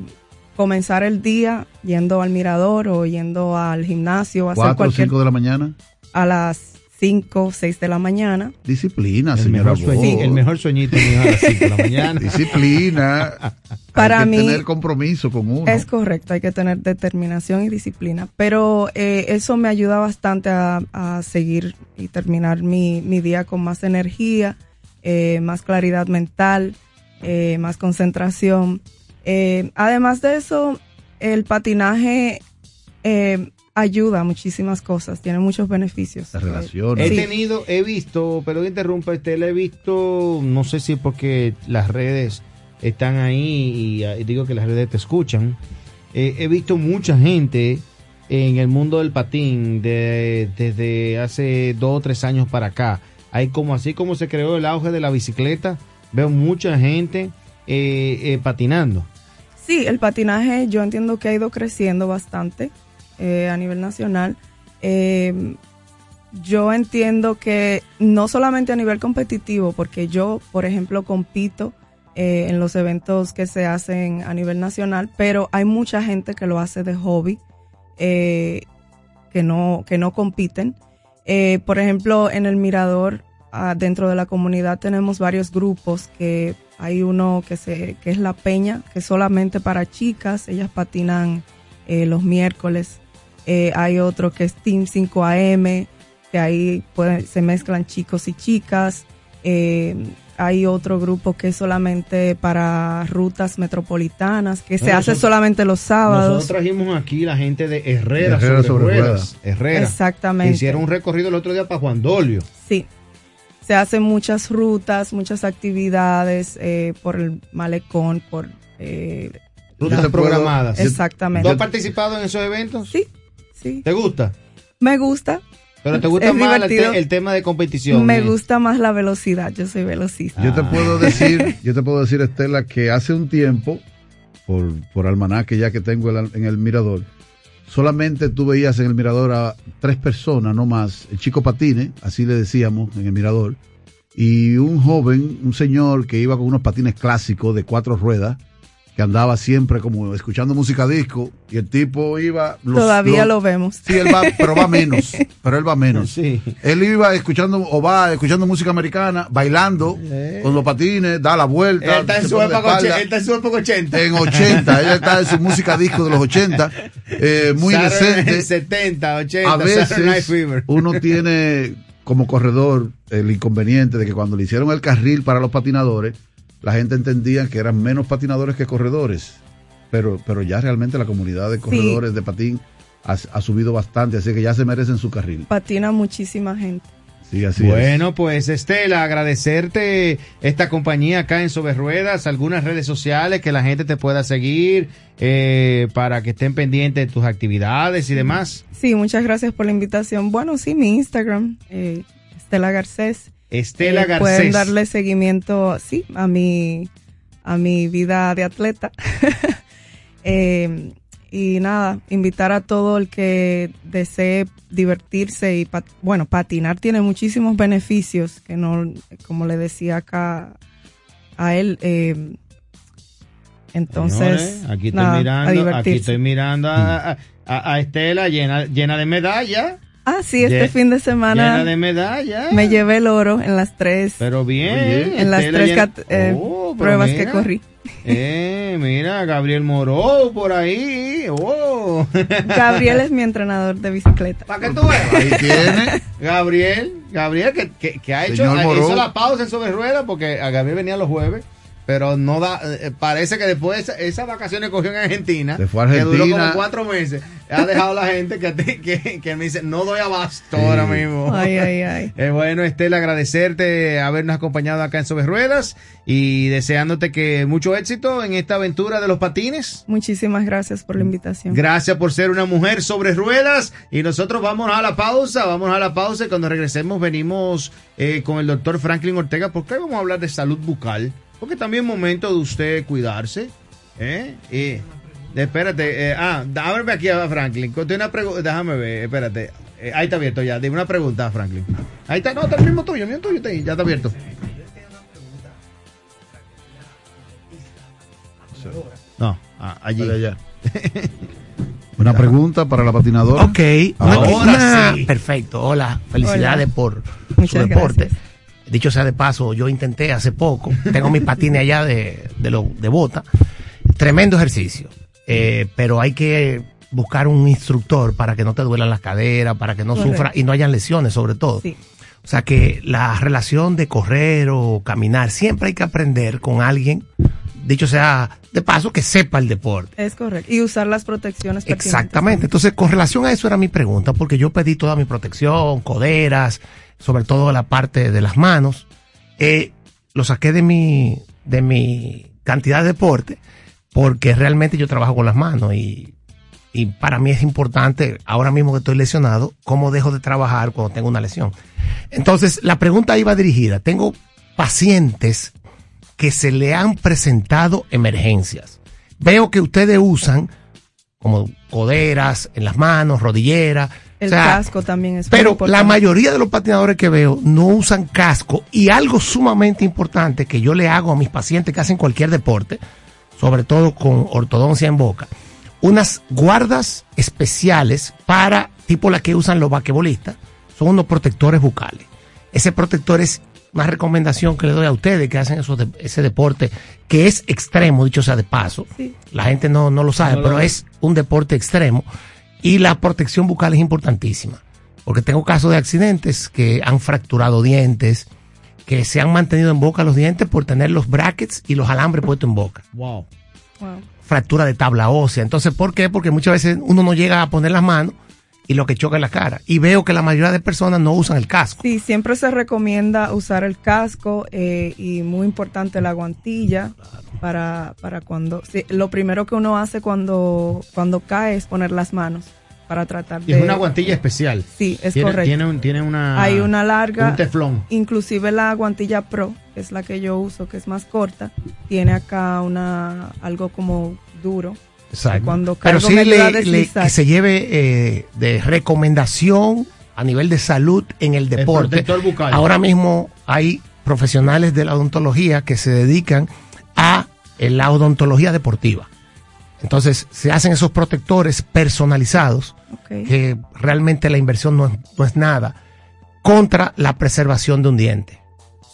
comenzar el día yendo al mirador o yendo al gimnasio, hacer Cuatro o cualquier cinco de la mañana. a las 5 o 6 de la mañana. Disciplina, El señora. mejor, sueñi- Bo. el mejor sueñito mío a las 5 de la mañana. Disciplina. *laughs* Para Hay que mí- tener compromiso con uno. Es correcto, hay que tener determinación y disciplina, pero eh, eso me ayuda bastante a, a seguir y terminar mi, mi día con más energía, eh, más claridad mental, eh, más concentración. Eh, además de eso, el patinaje eh, ayuda a muchísimas cosas, tiene muchos beneficios. Las relaciones. He Sí. tenido, he visto, pero interrumpa, Estela, he visto, no sé si porque las redes están ahí y, ah, y digo que las redes te escuchan. eh, he visto mucha gente en el mundo del patín de- desde hace dos o tres años para acá. Hay como así como se creó el auge de la bicicleta, veo mucha gente eh, eh, patinando. Sí, el patinaje yo entiendo que ha ido creciendo bastante eh, a nivel nacional. Eh, yo entiendo que no solamente a nivel competitivo, porque yo, por ejemplo, compito eh, en los eventos que se hacen a nivel nacional, pero hay mucha gente que lo hace de hobby, eh, que, no, que no compiten. Eh, por ejemplo, en el Mirador, ah, dentro de la comunidad tenemos varios grupos que hay uno que, se, que es La Peña, que solamente para chicas, ellas patinan los miércoles. Eh, hay otro que es Team 5AM, que ahí pueden- se mezclan chicos y chicas. Eh, hay otro grupo que es solamente para rutas metropolitanas, que se hace solamente los sábados. Nosotros trajimos aquí la gente de Herrera, Herrera sobre, sobre ruedas. ruedas. Herrera. que Exactamente. Hicieron un recorrido el otro día para Juan Dolio. Sí. Se hacen muchas rutas, muchas actividades eh, por el malecón, por... eh, Rutas programadas. exactamente. ¿Tú has participado en esos eventos? Sí, sí. ¿Te gusta? Me gusta. Pero te gusta Es más el, divertido. te- el tema de competición. Me ¿eh? gusta más la velocidad. Yo soy velocista. Yo te Ah. puedo decir, *laughs* yo te puedo decir, Estela, que hace un tiempo por, por almanaque ya que tengo el- en el mirador, solamente tú veías en el mirador a tres personas, no más, el chico patines, así le decíamos en el mirador, y un joven, un señor que iba con unos patines clásicos de cuatro ruedas, que andaba siempre como escuchando música disco, y el tipo iba... los- Todavía los- lo vemos. Sí, él va, pero va menos, pero él va menos. Sí. Él iba escuchando, o va escuchando música americana, bailando, con los patines, da la vuelta. Él está en su época, él está en su época 80. En 80, ella está en su música disco de los 80, eh, muy Saturday decente. *laughs* 70, 80, A veces Fever. uno tiene como corredor el inconveniente de que cuando le hicieron el carril para los patinadores, la gente entendía que eran menos patinadores que corredores. Pero, pero ya realmente la comunidad de corredores de patín ha, ha subido bastante, así que ya se merecen su carril. Patina muchísima gente. Sí, así es. Bueno, pues Estela, agradecerte esta compañía acá en Sobre Ruedas, algunas redes sociales que la gente te pueda seguir eh, para que estén pendientes de tus actividades y demás. Sí, muchas gracias por la invitación. Bueno, sí, mi Instagram, eh, Estela Garcés. Estela Eh, Garcés. Pueden darle seguimiento, sí, a mi, a mi vida de atleta. *laughs* Eh, y nada, invitar a todo el que desee divertirse y, pat- bueno, patinar tiene muchísimos beneficios que no, como le decía acá a él, eh, entonces, Señores, aquí estoy nada, mirando, aquí estoy mirando a- a Estela llena, llena de medallas. Ah, sí, este Ye- fin de Llena semana de medallas. me llevé el oro en las tres, Pero bien. Oye, en las tres llena- eh, Oh, pruebas que corrí. Eh, mira, Gabriel Moró por ahí. Oh. Gabriel es *laughs* mi entrenador de bicicleta. ¿Para qué tú veas? Ahí tiene. Gabriel, Gabriel que, que, que ha hecho Moró. hizo la pausa en sobre ruedas porque a Gabriel venía los jueves, pero no da, eh, parece que después esa- esas vacaciones cogió en Argentina, Se fue a que duró Argentina. como cuatro meses, ha dejado a la gente que, que, que me dice, no doy abasto ahora mismo. Ay, ay, ay. *laughs* Eh, bueno, Estela, agradecerte habernos acompañado acá en Sobre Ruedas y deseándote que mucho éxito en esta aventura de los patines. Muchísimas gracias por la invitación. Gracias por ser una mujer sobre ruedas. Y nosotros vamos a la pausa, vamos a la pausa y cuando regresemos venimos eh, con el doctor Franklin Ortega porque hoy vamos a hablar de salud bucal. Porque también es momento de usted cuidarse. ¿eh? Y, espérate, eh, ah, ábreme aquí a Franklin. Una pregunta, déjame ver, espérate. Eh, ahí está abierto ya, dime una pregunta, Franklin. Ahí está, no, está el mismo tuyo, el mismo tuyo está ahí, ya está abierto. No, ah, allí. Allá. *laughs* Una pregunta para la patinadora. Ok, Ahora sí. perfecto. Hola, felicidades Hola. por Muchas su deporte. gracias. Dicho sea de paso, yo intenté hace poco, tengo mis patines allá de, de, lo, de bota. Tremendo ejercicio, eh, pero hay que buscar un instructor para que no te duelan las caderas, para que no Correcto. sufra y no hayan lesiones sobre todo. Sí. O sea que la relación de correr o caminar, siempre hay que aprender con alguien, dicho sea de paso, que sepa el deporte. Es correcto. Y usar las protecciones. Exactamente. Entonces, con relación a eso era mi pregunta, porque yo pedí toda mi protección, coderas, sobre todo la parte de las manos. Eh, lo saqué de mi, de mi cantidad de deporte, porque realmente yo trabajo con las manos y, y para mí es importante, ahora mismo que estoy lesionado, cómo dejo de trabajar cuando tengo una lesión. Entonces, la pregunta iba dirigida. Tengo pacientes que se le han presentado emergencias. Veo que ustedes usan como coderas en las manos, rodilleras. El o sea, casco también es Pero la mayoría de los patinadores que veo no usan casco y algo sumamente importante que yo le hago a mis pacientes que hacen cualquier deporte, sobre todo con ortodoncia en boca, unas guardas especiales para, tipo la que usan los basquetbolistas, son unos protectores bucales. Ese protector es una recomendación que le doy a ustedes que hacen esos de- ese deporte, que es extremo, dicho sea de paso. Sí. La gente no, no lo sabe, No pero es un deporte extremo. Y la protección bucal es importantísima. Porque tengo casos de accidentes que han fracturado dientes, que se han mantenido en boca los dientes por tener los brackets y los alambres puestos en boca. Wow. Wow. Fractura de tabla ósea. Entonces, ¿por qué? Porque muchas veces uno no llega a poner las manos y lo que choca es la cara. Y veo que la mayoría de personas no usan el casco. Sí, siempre se recomienda usar el casco eh, y muy importante la guantilla para, para cuando... sí, lo primero que uno hace cuando, cuando cae es poner las manos para tratar Y de... es una guantilla especial. Sí, es tiene, correcto. Tiene, un- tiene una. Hay una larga... Un teflón. Inclusive la guantilla Pro, que es la que yo uso, que es más corta, tiene acá una algo como duro. Exacto. Cuando Pero sí me le- le- que se lleve eh, de recomendación a nivel de salud en el deporte. bucal. Ahora mismo hay profesionales de la odontología que se dedican a eh, la odontología deportiva. Entonces se hacen esos protectores personalizados que realmente la inversión no es, no es nada contra la preservación de un diente.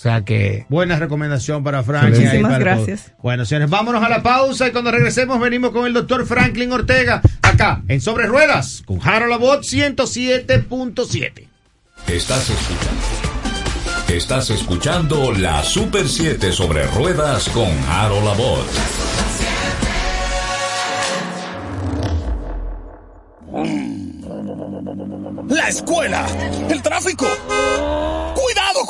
O sea que Buena recomendación para Franklin. Muchísimas para gracias. todos. Bueno, señores, vámonos a la pausa y cuando regresemos venimos con el doctor Franklin Ortega acá en Sobre Ruedas con Harold Abbott 107.7. Estás escuchando. Estás escuchando la Super 7 sobre ruedas con Harold Abbott. La escuela, el tráfico.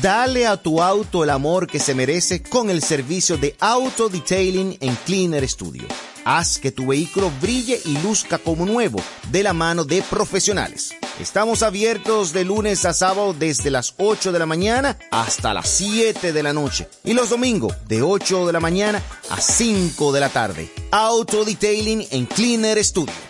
Dale a tu auto el amor que se merece con el servicio de Auto Detailing en Cleaner Studio. Haz que tu vehículo brille y luzca como nuevo de la mano de profesionales. Estamos abiertos de lunes a sábado desde las 8 de la mañana hasta las 7 de la noche y los domingos de 8 de la mañana a 5 de la tarde. Auto Detailing en Cleaner Studio.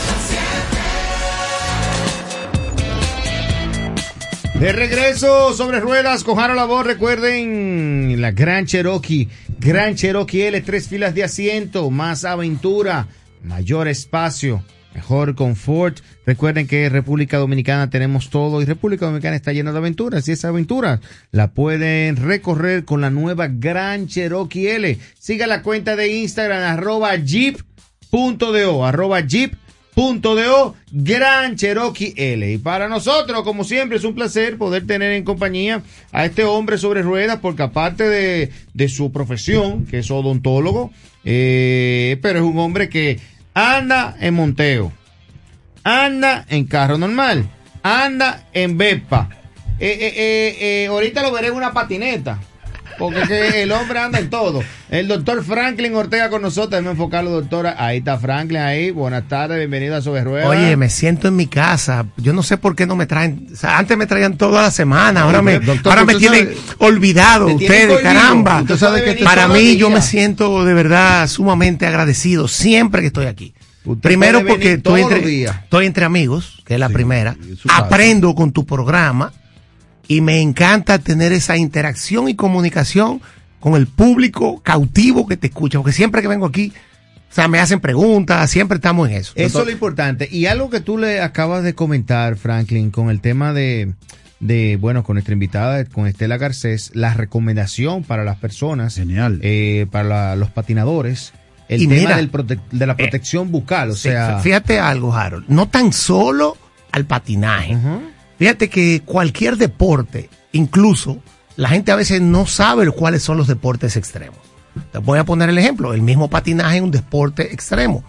De regreso sobre ruedas con Harold Labor, recuerden la Gran Cherokee, Gran Cherokee L, tres filas de asiento, más aventura, mayor espacio, mejor confort. Recuerden que en República Dominicana tenemos todo y República Dominicana está llena de aventuras y esa aventura la pueden recorrer con la nueva Gran Cherokee L. Siga la cuenta de Instagram arroba jeep.do, arroba jeep Punto de O, Gran Cherokee L. Y para nosotros, como siempre, es un placer poder tener en compañía a este hombre sobre ruedas, porque aparte de, de su profesión, que es odontólogo, eh, pero es un hombre que anda en monteo, anda en carro normal, anda en Vespa. Eh, eh, ahorita lo veré en una patineta. Porque es que el hombre anda en todo. El doctor Franklin Ortega con nosotros. Déjame enfocarlo, doctora. Ahí está Franklin, ahí. Buenas tardes, bienvenido a Sobre Ruedas. Oye, me siento en mi casa. Yo no sé por qué no me traen. O sea, antes me traían toda la semana. Ahora me, Doctor, ahora me tienen olvidado tienen ustedes, caramba. Usted sabe que Para mí, yo me siento de verdad sumamente agradecido siempre que estoy aquí. Usted Primero porque estoy entre, estoy entre amigos, que es la Sí, primera. Aprendo con tu programa y me encanta tener esa interacción y comunicación con el público cautivo que te escucha. Porque siempre que vengo aquí, o sea, me hacen preguntas, siempre estamos en eso. Eso es lo importante. Y algo que tú le acabas de comentar, Franklin, con el tema de, de, bueno, con nuestra invitada, con Estela Garcés, la recomendación para las personas, Genial. eh, para la- los patinadores, el Y tema mira, del prote- de la protección bucal, o sea... fíjate algo, Harold. No tan solo al patinaje. Fíjate que cualquier deporte, incluso la gente a veces no sabe cuáles son los deportes extremos. Te voy a poner el ejemplo. El mismo patinaje es un deporte extremo.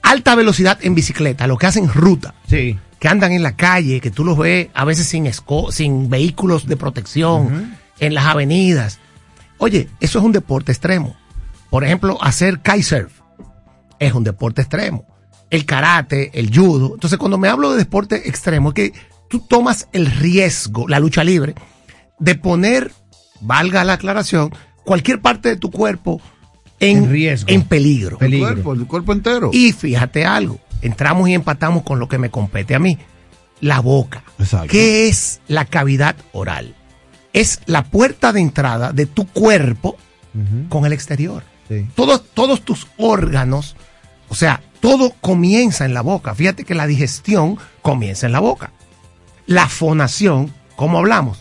Alta velocidad en bicicleta, lo que hacen ruta. Sí. Que andan en la calle, que tú los ves a veces sin, esco- sin vehículos de protección, en las avenidas. Oye, eso es un deporte extremo. Por ejemplo, hacer kitesurf es un deporte extremo. El karate, el judo. Entonces, cuando me hablo de deporte extremo, es que tú tomas el riesgo, la lucha libre, de poner, valga la aclaración, cualquier parte de tu cuerpo en, En riesgo. en peligro. El cuerpo, el cuerpo entero. Y fíjate algo, entramos y empatamos con lo que me compete a mí, la boca. Exacto. ¿Qué es la cavidad oral? Es la puerta de entrada de tu cuerpo con el exterior. Sí. Todos, todos tus órganos, o sea, todo comienza en la boca. Fíjate que la digestión comienza en la boca. La fonación, ¿cómo hablamos?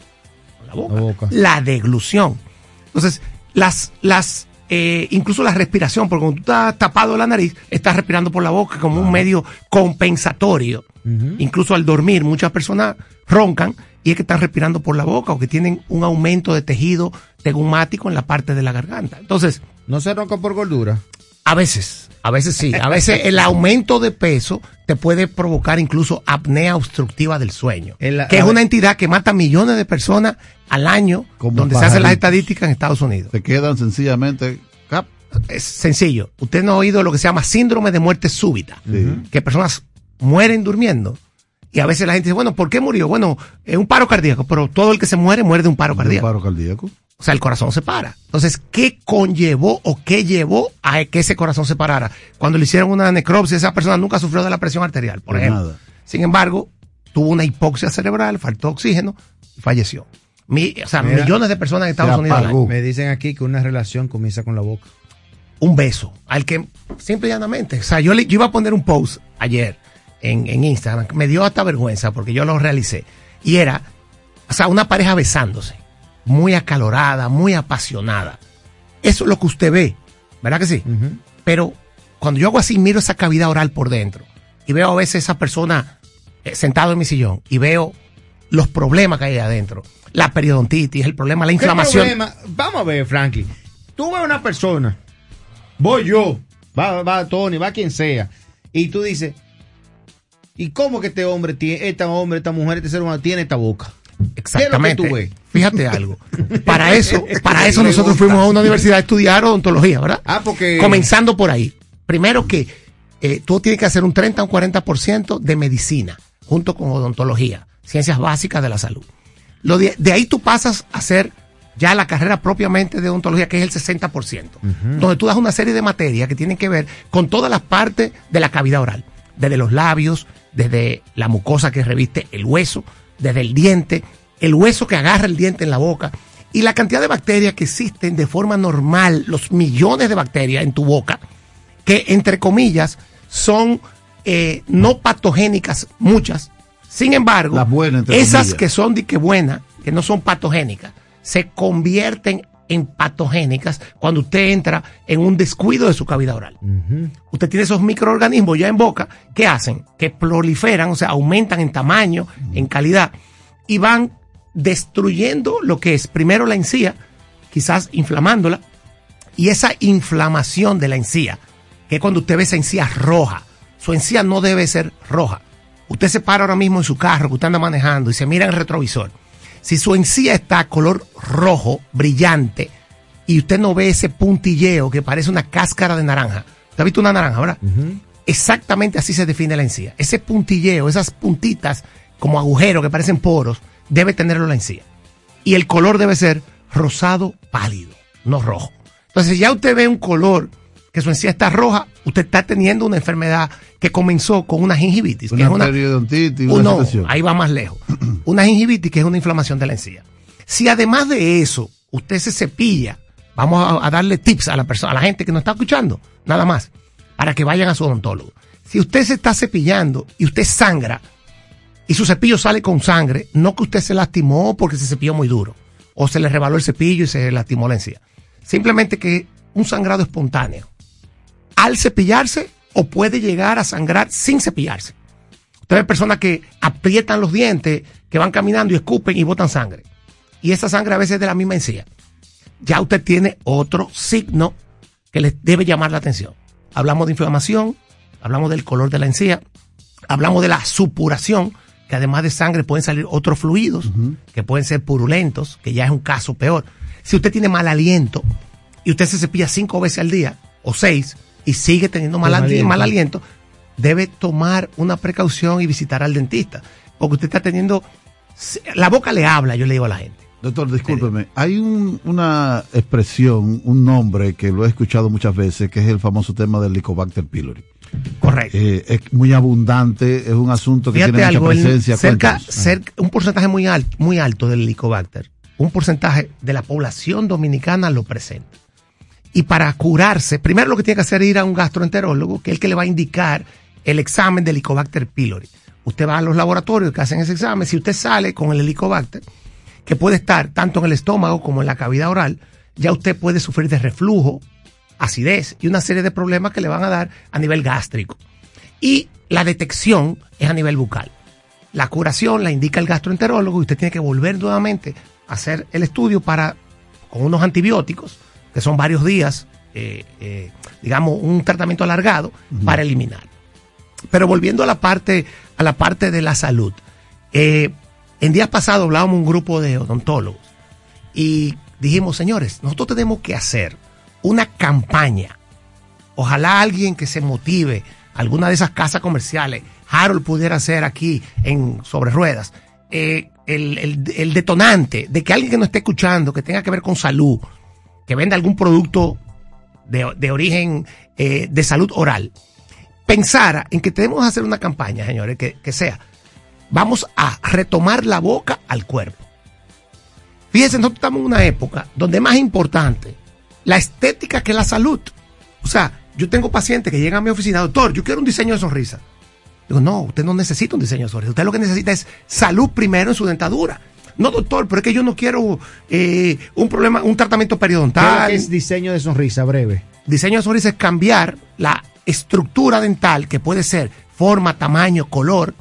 Con la boca. La boca. La deglución. Entonces, las, las, eh, incluso la respiración, porque cuando tú estás tapado la nariz, estás respirando por la boca como un medio compensatorio. Incluso al dormir, muchas personas roncan y es que están respirando por la boca o que tienen un aumento de tejido tegumático en la parte de la garganta. Entonces, ¿No se ronca por gordura? a veces, a veces sí. A veces el aumento de peso te puede provocar incluso apnea obstructiva del sueño, que es una entidad que mata millones de personas al año, Como donde se hacen las estadísticas en Estados Unidos. Se quedan sencillamente. cap. Es sencillo. Usted no ha oído lo que se llama síndrome de muerte súbita, Sí. que personas mueren durmiendo. Y a veces la gente dice, bueno, ¿por qué murió? Bueno, es un paro cardíaco, pero todo el que se muere muere de un paro Un cardíaco. paro cardíaco. O sea, el corazón se para. Entonces, ¿qué conllevó o qué llevó a que ese corazón se parara? Cuando le hicieron una necropsia, esa persona nunca sufrió de la presión arterial, por ejemplo. nada. Sin embargo, tuvo una hipoxia cerebral, faltó oxígeno y falleció. Mi- o sea, Mira, millones de personas en Estados Unidos. Me dicen aquí que una relación comienza con la boca. Un beso. Al que, simple y llanamente. O sea, yo, le, yo iba a poner un post ayer en, en Instagram. Me dio hasta vergüenza porque yo lo realicé. Y era, o sea, una pareja besándose. Muy acalorada, muy apasionada. Eso es lo que usted ve. ¿Verdad que sí? Pero cuando yo hago así, miro esa cavidad oral por dentro y veo a veces esa persona eh, sentado en mi sillón y veo los problemas que hay adentro. La periodontitis, el problema, la ¿Qué inflamación. problema? Vamos a ver, Frankie. Tú ves una persona, voy yo, va, va Tony, va quien sea, y tú dices, ¿y cómo que este hombre tiene, esta hombre, esta mujer, este ser humano tiene esta boca? Exactamente. ¿Qué es lo que tú ves? Fíjate algo. Para *laughs* eso, para eso nosotros fuimos a una universidad a estudiar odontología, ¿verdad? Ah, porque... Comenzando por ahí. Primero que eh, tú tienes que hacer un 30 o un 40% de medicina, junto con odontología, ciencias básicas de la salud. Lo de, de ahí tú pasas a hacer ya la carrera propiamente de odontología, que es el 60%, donde tú das una serie de materias que tienen que ver con todas las partes de la cavidad oral, desde los labios, desde la mucosa que reviste el hueso, desde el diente, el hueso que agarra el diente en la boca, y la cantidad de bacterias que existen de forma normal, los millones de bacterias en tu boca, que entre comillas son eh, no patogénicas muchas. Sin embargo, buenas, esas comillas. que son de que buenas, que no son patogénicas, se convierten en patogénicas cuando usted entra en un descuido de su cavidad oral. Usted tiene esos microorganismos ya en boca, ¿qué hacen? Que proliferan, o sea, aumentan en tamaño, en calidad, y van destruyendo lo que es primero la encía, quizás inflamándola, y esa inflamación de la encía, que es cuando usted ve esa encía roja, su encía no debe ser roja. Usted se para ahora mismo en su carro que usted anda manejando y se mira en el retrovisor. Si su encía está color rojo, brillante, y usted no ve ese puntilleo que parece una cáscara de naranja. ¿Usted ha visto una naranja, verdad? Exactamente así se define la encía. Ese puntilleo, esas puntitas como agujeros que parecen poros, debe tenerlo la encía. Y el color debe ser rosado pálido, no rojo. Entonces ya usted ve un color que su encía está roja, usted está teniendo una enfermedad que comenzó con una gingivitis. que Una es una, periodontitis, una no, situación. ahí va más lejos. *clears throat* Una gingivitis que es una inflamación de la encía. Si además de eso usted se cepilla, vamos a, a darle tips a la persona, a la gente que nos está escuchando, nada más, para que vayan a su odontólogo. Si usted se está cepillando y usted sangra, y su cepillo sale con sangre, no que usted se lastimó porque se cepilló muy duro, o se le rebaló el cepillo y se lastimó la encía. Simplemente que un sangrado espontáneo. Al cepillarse, o puede llegar a sangrar sin cepillarse. Usted ve personas que aprietan los dientes, que van caminando y escupen y botan sangre. Y esa sangre a veces es de la misma encía. Ya usted tiene otro signo que les debe llamar la atención. Hablamos de inflamación, hablamos del color de la encía, hablamos de la supuración, que además de sangre pueden salir otros fluidos que pueden ser purulentos, que ya es un caso peor. Si usted tiene mal aliento y usted se cepilla cinco veces al día o seis y sigue teniendo mal, Mal ali- aliento. mal aliento, debe tomar una precaución y visitar al dentista. Porque usted está teniendo... La boca le habla, yo le digo a la gente. Doctor, discúlpeme, hay un- una expresión, un nombre que lo he escuchado muchas veces, que es el famoso tema del Helicobacter pylori. Correcto. Eh, es muy abundante, es un asunto que Fíjate tiene algo, mucha presencia. cerca, cerca- un porcentaje muy alto, muy alto del Helicobacter, un porcentaje de la población dominicana lo presenta. Y para curarse, primero lo que tiene que hacer es ir a un gastroenterólogo, que es el que le va a indicar el examen del Helicobacter pylori. Usted va a los laboratorios que hacen ese examen, si usted sale con el Helicobacter, que puede estar tanto en el estómago como en la cavidad oral, ya usted puede sufrir de reflujo, acidez y una serie de problemas que le van a dar a nivel gástrico. Y la detección es a nivel bucal. La curación la indica el gastroenterólogo y usted tiene que volver nuevamente a hacer el estudio para, con unos antibióticos, que son varios días, eh, eh, digamos, un tratamiento alargado para eliminar. Pero volviendo a la parte, a la parte de la salud, eh, en días pasados hablábamos un grupo de odontólogos y dijimos, señores, nosotros tenemos que hacer una campaña. Ojalá alguien que se motive, alguna de esas casas comerciales, Harold pudiera hacer aquí en Sobre Ruedas, eh, el, el- el detonante de que alguien que no esté escuchando, que tenga que ver con salud, que venda algún producto de, de origen eh, de salud oral, pensara en que tenemos que hacer una campaña, señores, que, que sea, vamos a retomar la boca al cuerpo. Fíjense, nosotros estamos en una época donde es más importante la estética que la salud. O sea, yo tengo pacientes que llegan a mi oficina, doctor, yo quiero un diseño de sonrisa. Digo, no, usted no necesita un diseño de sonrisa. Usted lo que necesita es salud primero en su dentadura. No, doctor, pero es que yo no quiero eh, un problema, un tratamiento ¿Qué periodontal. que es diseño de sonrisa breve? Diseño de sonrisa es cambiar la estructura dental, que puede ser forma, tamaño, color,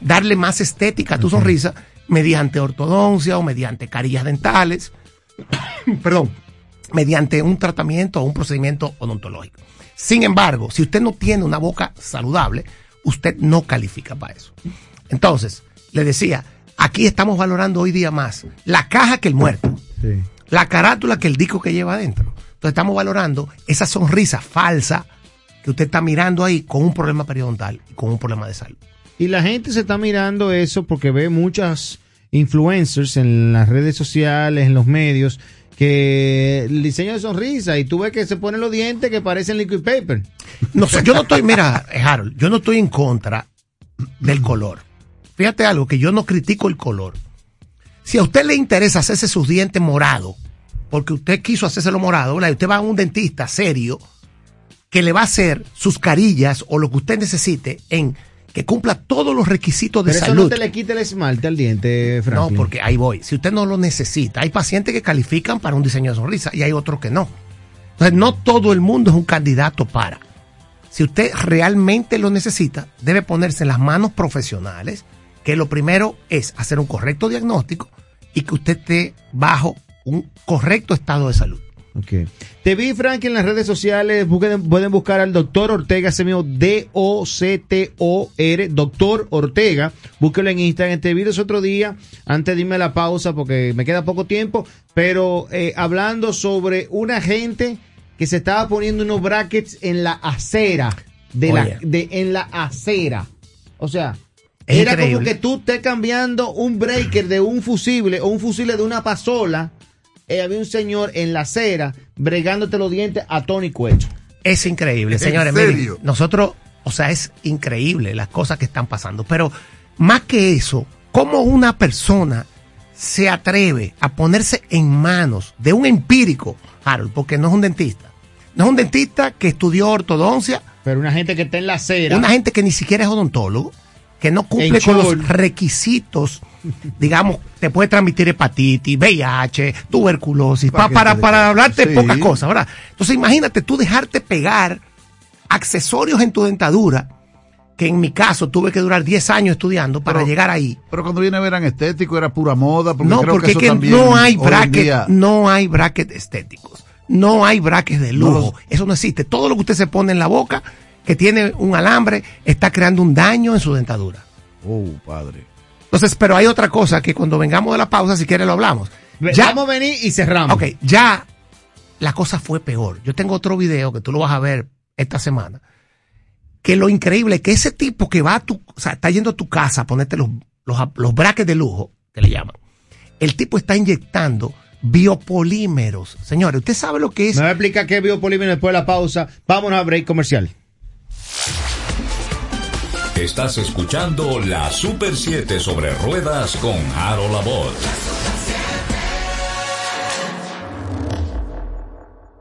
darle más estética a tu sonrisa mediante ortodoncia o mediante carillas dentales, *coughs* perdón, mediante un tratamiento o un procedimiento odontológico. Sin embargo, si usted no tiene una boca saludable, usted no califica para eso. Entonces, le decía, aquí estamos valorando hoy día más la caja que el muerto Sí. la carátula que el disco que lleva adentro. Entonces estamos valorando esa sonrisa falsa que usted está mirando ahí con un problema periodontal y con un problema de salud. Y la gente se está mirando eso porque ve muchas influencers en las redes sociales, en los medios, que el diseño de sonrisa y tú ves que se ponen los dientes que parecen liquid paper. No sé, yo no estoy, mira, Harold, yo no estoy en contra del color. Fíjate algo, que yo no critico el color. Si a usted le interesa hacerse sus dientes morados, porque usted quiso hacérselo morado, ¿verdad? y usted va a un dentista serio que le va a hacer sus carillas o lo que usted necesite en que cumpla todos los requisitos de Pero eso salud. no te le quita el esmalte al diente, No, Franklin. porque ahí voy. Si usted no lo necesita, hay pacientes que califican para un diseño de sonrisa y hay otros que no. Entonces, no todo el mundo es un candidato para. Si usted realmente lo necesita, debe ponerse en las manos profesionales, que lo primero es hacer un correcto diagnóstico y que usted esté bajo un correcto estado de salud. Ok. Te vi, Frank, en las redes sociales. Busquen- pueden buscar al doctor Ortega, ese mío D-O-C-T-O-R, doctor Ortega. Búsquelo en Instagram. Este video es otro día. Antes dime la pausa porque me queda poco tiempo. Pero eh, hablando sobre una gente que se estaba poniendo unos brackets en la acera. De la, de, en la acera. O sea, Es era como que tú estés cambiando un breaker de un fusible o un fusible de una pasola. Eh, había un señor en la acera bregándote los dientes a Tony Cuecho. Es increíble, ¿En señores. serio? miren, nosotros, o sea, es increíble las cosas que están pasando. Pero más que eso, ¿cómo una persona se atreve a ponerse en manos de un empírico, Harold, porque no es un dentista? No es un dentista que estudió ortodoncia, Pero una gente que está en la acera. una gente que ni siquiera es odontólogo, que no cumple con los requisitos, digamos, te puede transmitir hepatitis, VIH, tuberculosis, pa- para, para hablarte de Sí. pocas cosas, ¿verdad? Entonces imagínate tú dejarte pegar accesorios en tu dentadura, que en mi caso tuve que durar 10 años estudiando para Pero- llegar ahí. Pero cuando viene a ver estético era pura moda. Porque No, creo porque que es eso que también no hay bracket, día- no hay bracket estéticos, no hay brackets de No lujo, eso no existe. Todo lo que usted se pone en la boca, que tiene un alambre, está creando un daño en su dentadura. Oh, padre. Entonces, pero hay otra cosa que cuando vengamos de la pausa, si quiere lo hablamos. Ya, Vamos a venir y cerramos. ok, ya la cosa fue peor. Yo tengo otro video que tú lo vas a ver esta semana. Que lo increíble es que ese tipo que va a tu, o sea, está yendo a tu casa a ponerte los, los, los brackets de lujo, que le llaman. El tipo está inyectando biopolímeros. Señores, ¿usted sabe lo que es? Me va a explicar qué es biopolímero después de la pausa. Vámonos a break comercial. Estás escuchando la Super 7 sobre ruedas con Harold Abbott.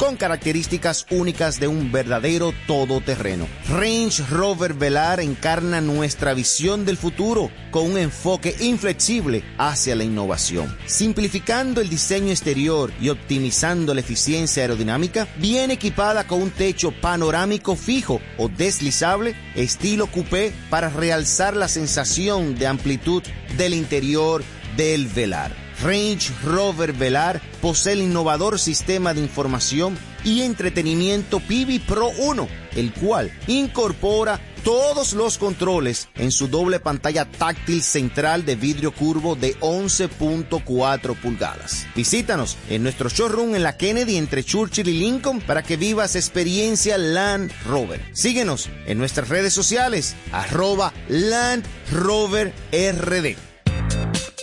con características únicas de un verdadero todoterreno. Range Rover Velar encarna nuestra visión del futuro con un enfoque inflexible hacia la innovación. Simplificando el diseño exterior y optimizando la eficiencia aerodinámica, viene equipada con un techo panorámico fijo o deslizable estilo coupé para realzar la sensación de amplitud del interior del Velar. Range Rover Velar posee el innovador sistema de información y entretenimiento Pivi Pro 1, el cual incorpora todos los controles en su doble pantalla táctil central de vidrio curvo de 11.4 pulgadas. Visítanos en nuestro showroom en la Kennedy entre Churchill y Lincoln para que vivas experiencia Land Rover. Síguenos en nuestras redes sociales, arroba Land Rover RD.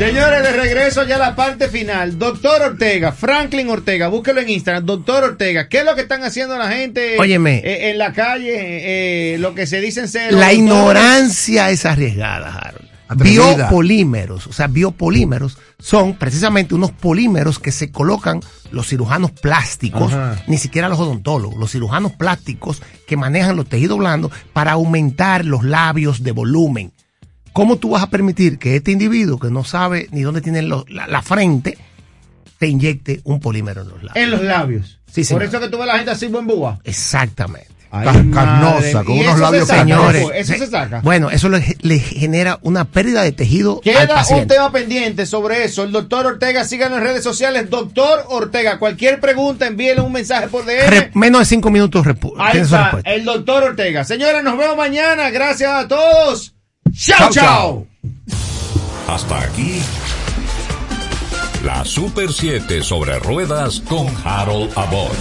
Señores, de regreso ya a la parte final. Doctor Ortega, Franklin Ortega, búsquelo en Instagram. Doctor Ortega, ¿qué es lo que están haciendo la gente Óyeme. eh, en la calle? eh, lo que se dicen ser. La ignorancia es arriesgada, Harold. Atrevida. Biopolímeros, o sea, biopolímeros son precisamente unos polímeros que se colocan los cirujanos plásticos, Ajá. ni siquiera los odontólogos, los cirujanos plásticos que manejan los tejidos blandos para aumentar los labios de volumen. ¿Cómo tú vas a permitir que este individuo que no sabe ni dónde tiene la, la frente te inyecte un polímero en los labios? En los labios. Sí, Por eso que tú ves a la gente así buen búa. Exactamente. Ay, carnosa, con ¿Y unos se labios saca, Señores? Eso se- se saca. Bueno, eso le, le genera una pérdida de tejido al Queda un tema pendiente sobre eso. El doctor Ortega, síganos en redes sociales. Doctor Ortega, cualquier pregunta, envíele un mensaje por DM. Re- menos de cinco minutos Ahí está, respuesta. el doctor Ortega. Señores, nos vemos mañana. Gracias a todos. Chao, Chao. Hasta aquí. La Super 7 sobre ruedas con Harold Abbott.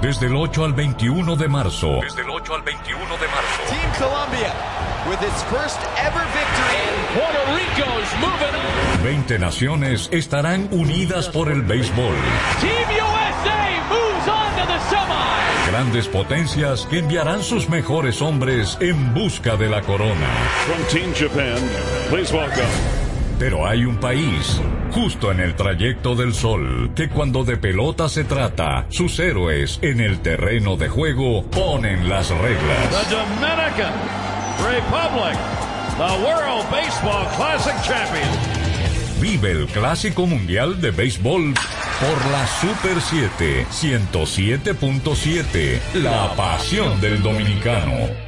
Desde el 8 al 21 de marzo. Desde el 8 al 21 de marzo. Team Colombia with its first ever victory. And Puerto Rico's moving on. 20 naciones estarán unidas por el béisbol. Team USA Grandes potencias que enviarán sus mejores hombres en busca de la corona. From Team Japan, please welcome. Pero hay un país, justo en el trayecto del sol, que cuando de pelota se trata, sus héroes en el terreno de juego ponen las reglas. The Dominican Republic, the World Baseball Classic champion. Vive el Clásico Mundial de Béisbol por la Super 7 107.7, la pasión del dominicano.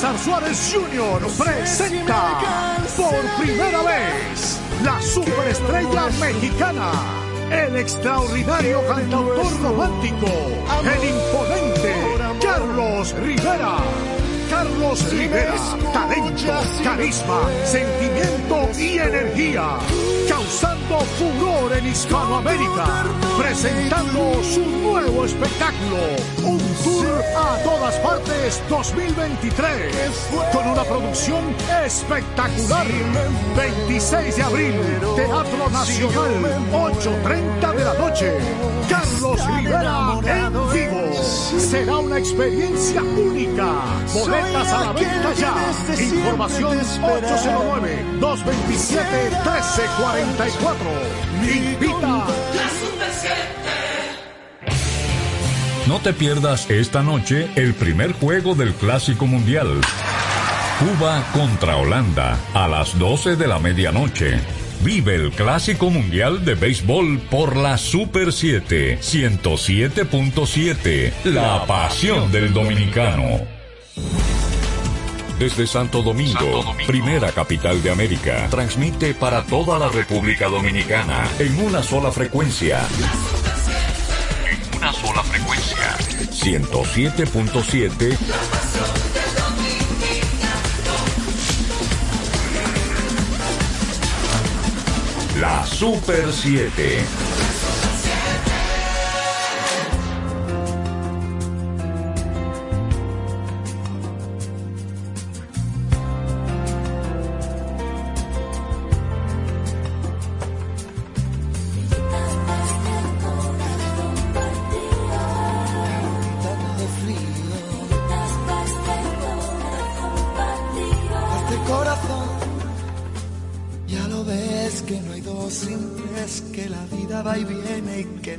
César Suárez Jr. presenta por primera vez la superestrella mexicana, el extraordinario cantautor romántico, el imponente Carlos Rivera. Carlos Rivera, talento, carisma, sentimiento y energía, causando furor en Hispanoamérica, presentando su nuevo espectáculo, un tour a todas partes 2023, con una producción espectacular. 26 de abril, Teatro Nacional, 8.30 de la noche. Carlos Rivera. Será una experiencia única. Boletas a la venta ya. Información 809-227-1344. Invita. No te pierdas esta noche el primer juego del Clásico Mundial. Cuba contra Holanda a las 12 de la medianoche. Vive el Clásico Mundial de Béisbol por la Super 7 107.7, la pasión del dominicano. Desde Santo Domingo, primera capital de América, transmite para toda la República Dominicana en una sola frecuencia. En una sola frecuencia. 107.7 La Super 7.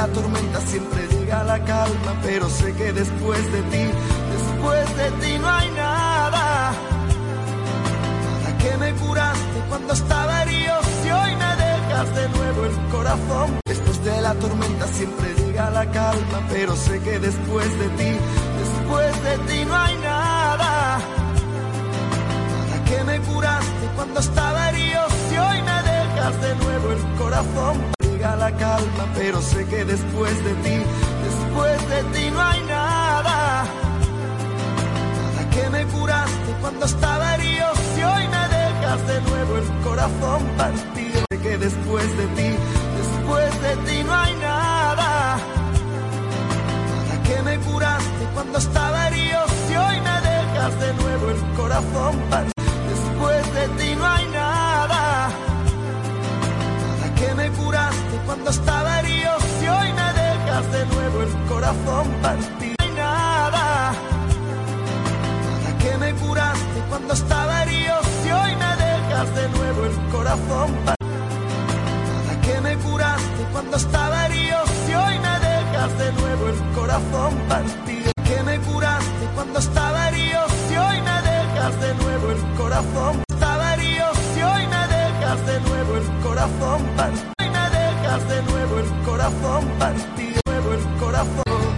la tormenta siempre llega la calma, pero sé que después de ti, después de ti no hay nada. Nada que me curaste cuando estaba herido, si hoy me dejas de nuevo el corazón. Después de la tormenta siempre llega la calma, pero sé que después de ti, después de ti no hay nada. Nada que me curaste cuando estaba herido, si hoy me dejas de nuevo el corazón. Llega pero sé que después de ti, después de ti no hay nada. Nada que me curaste cuando estaba herido, si hoy me dejas de nuevo el corazón partido. Sé que después de ti, después de ti no hay nada. Nada que me curaste cuando estaba herido, si hoy me dejas de nuevo el corazón partido. Cuando estaba herido, si hoy me dejas de nuevo el corazón partido. No hay nada. Nada que me curaste cuando estaba herido, si hoy me dejas de nuevo el corazón partido. Nada que me curaste cuando estaba herido, si hoy me dejas de nuevo el corazón partido. Que me curaste cuando estaba herido, si me dejas de nuevo el corazón. Estaba herido, si hoy me dejas de nuevo el corazón partido corazón partido, el corazón.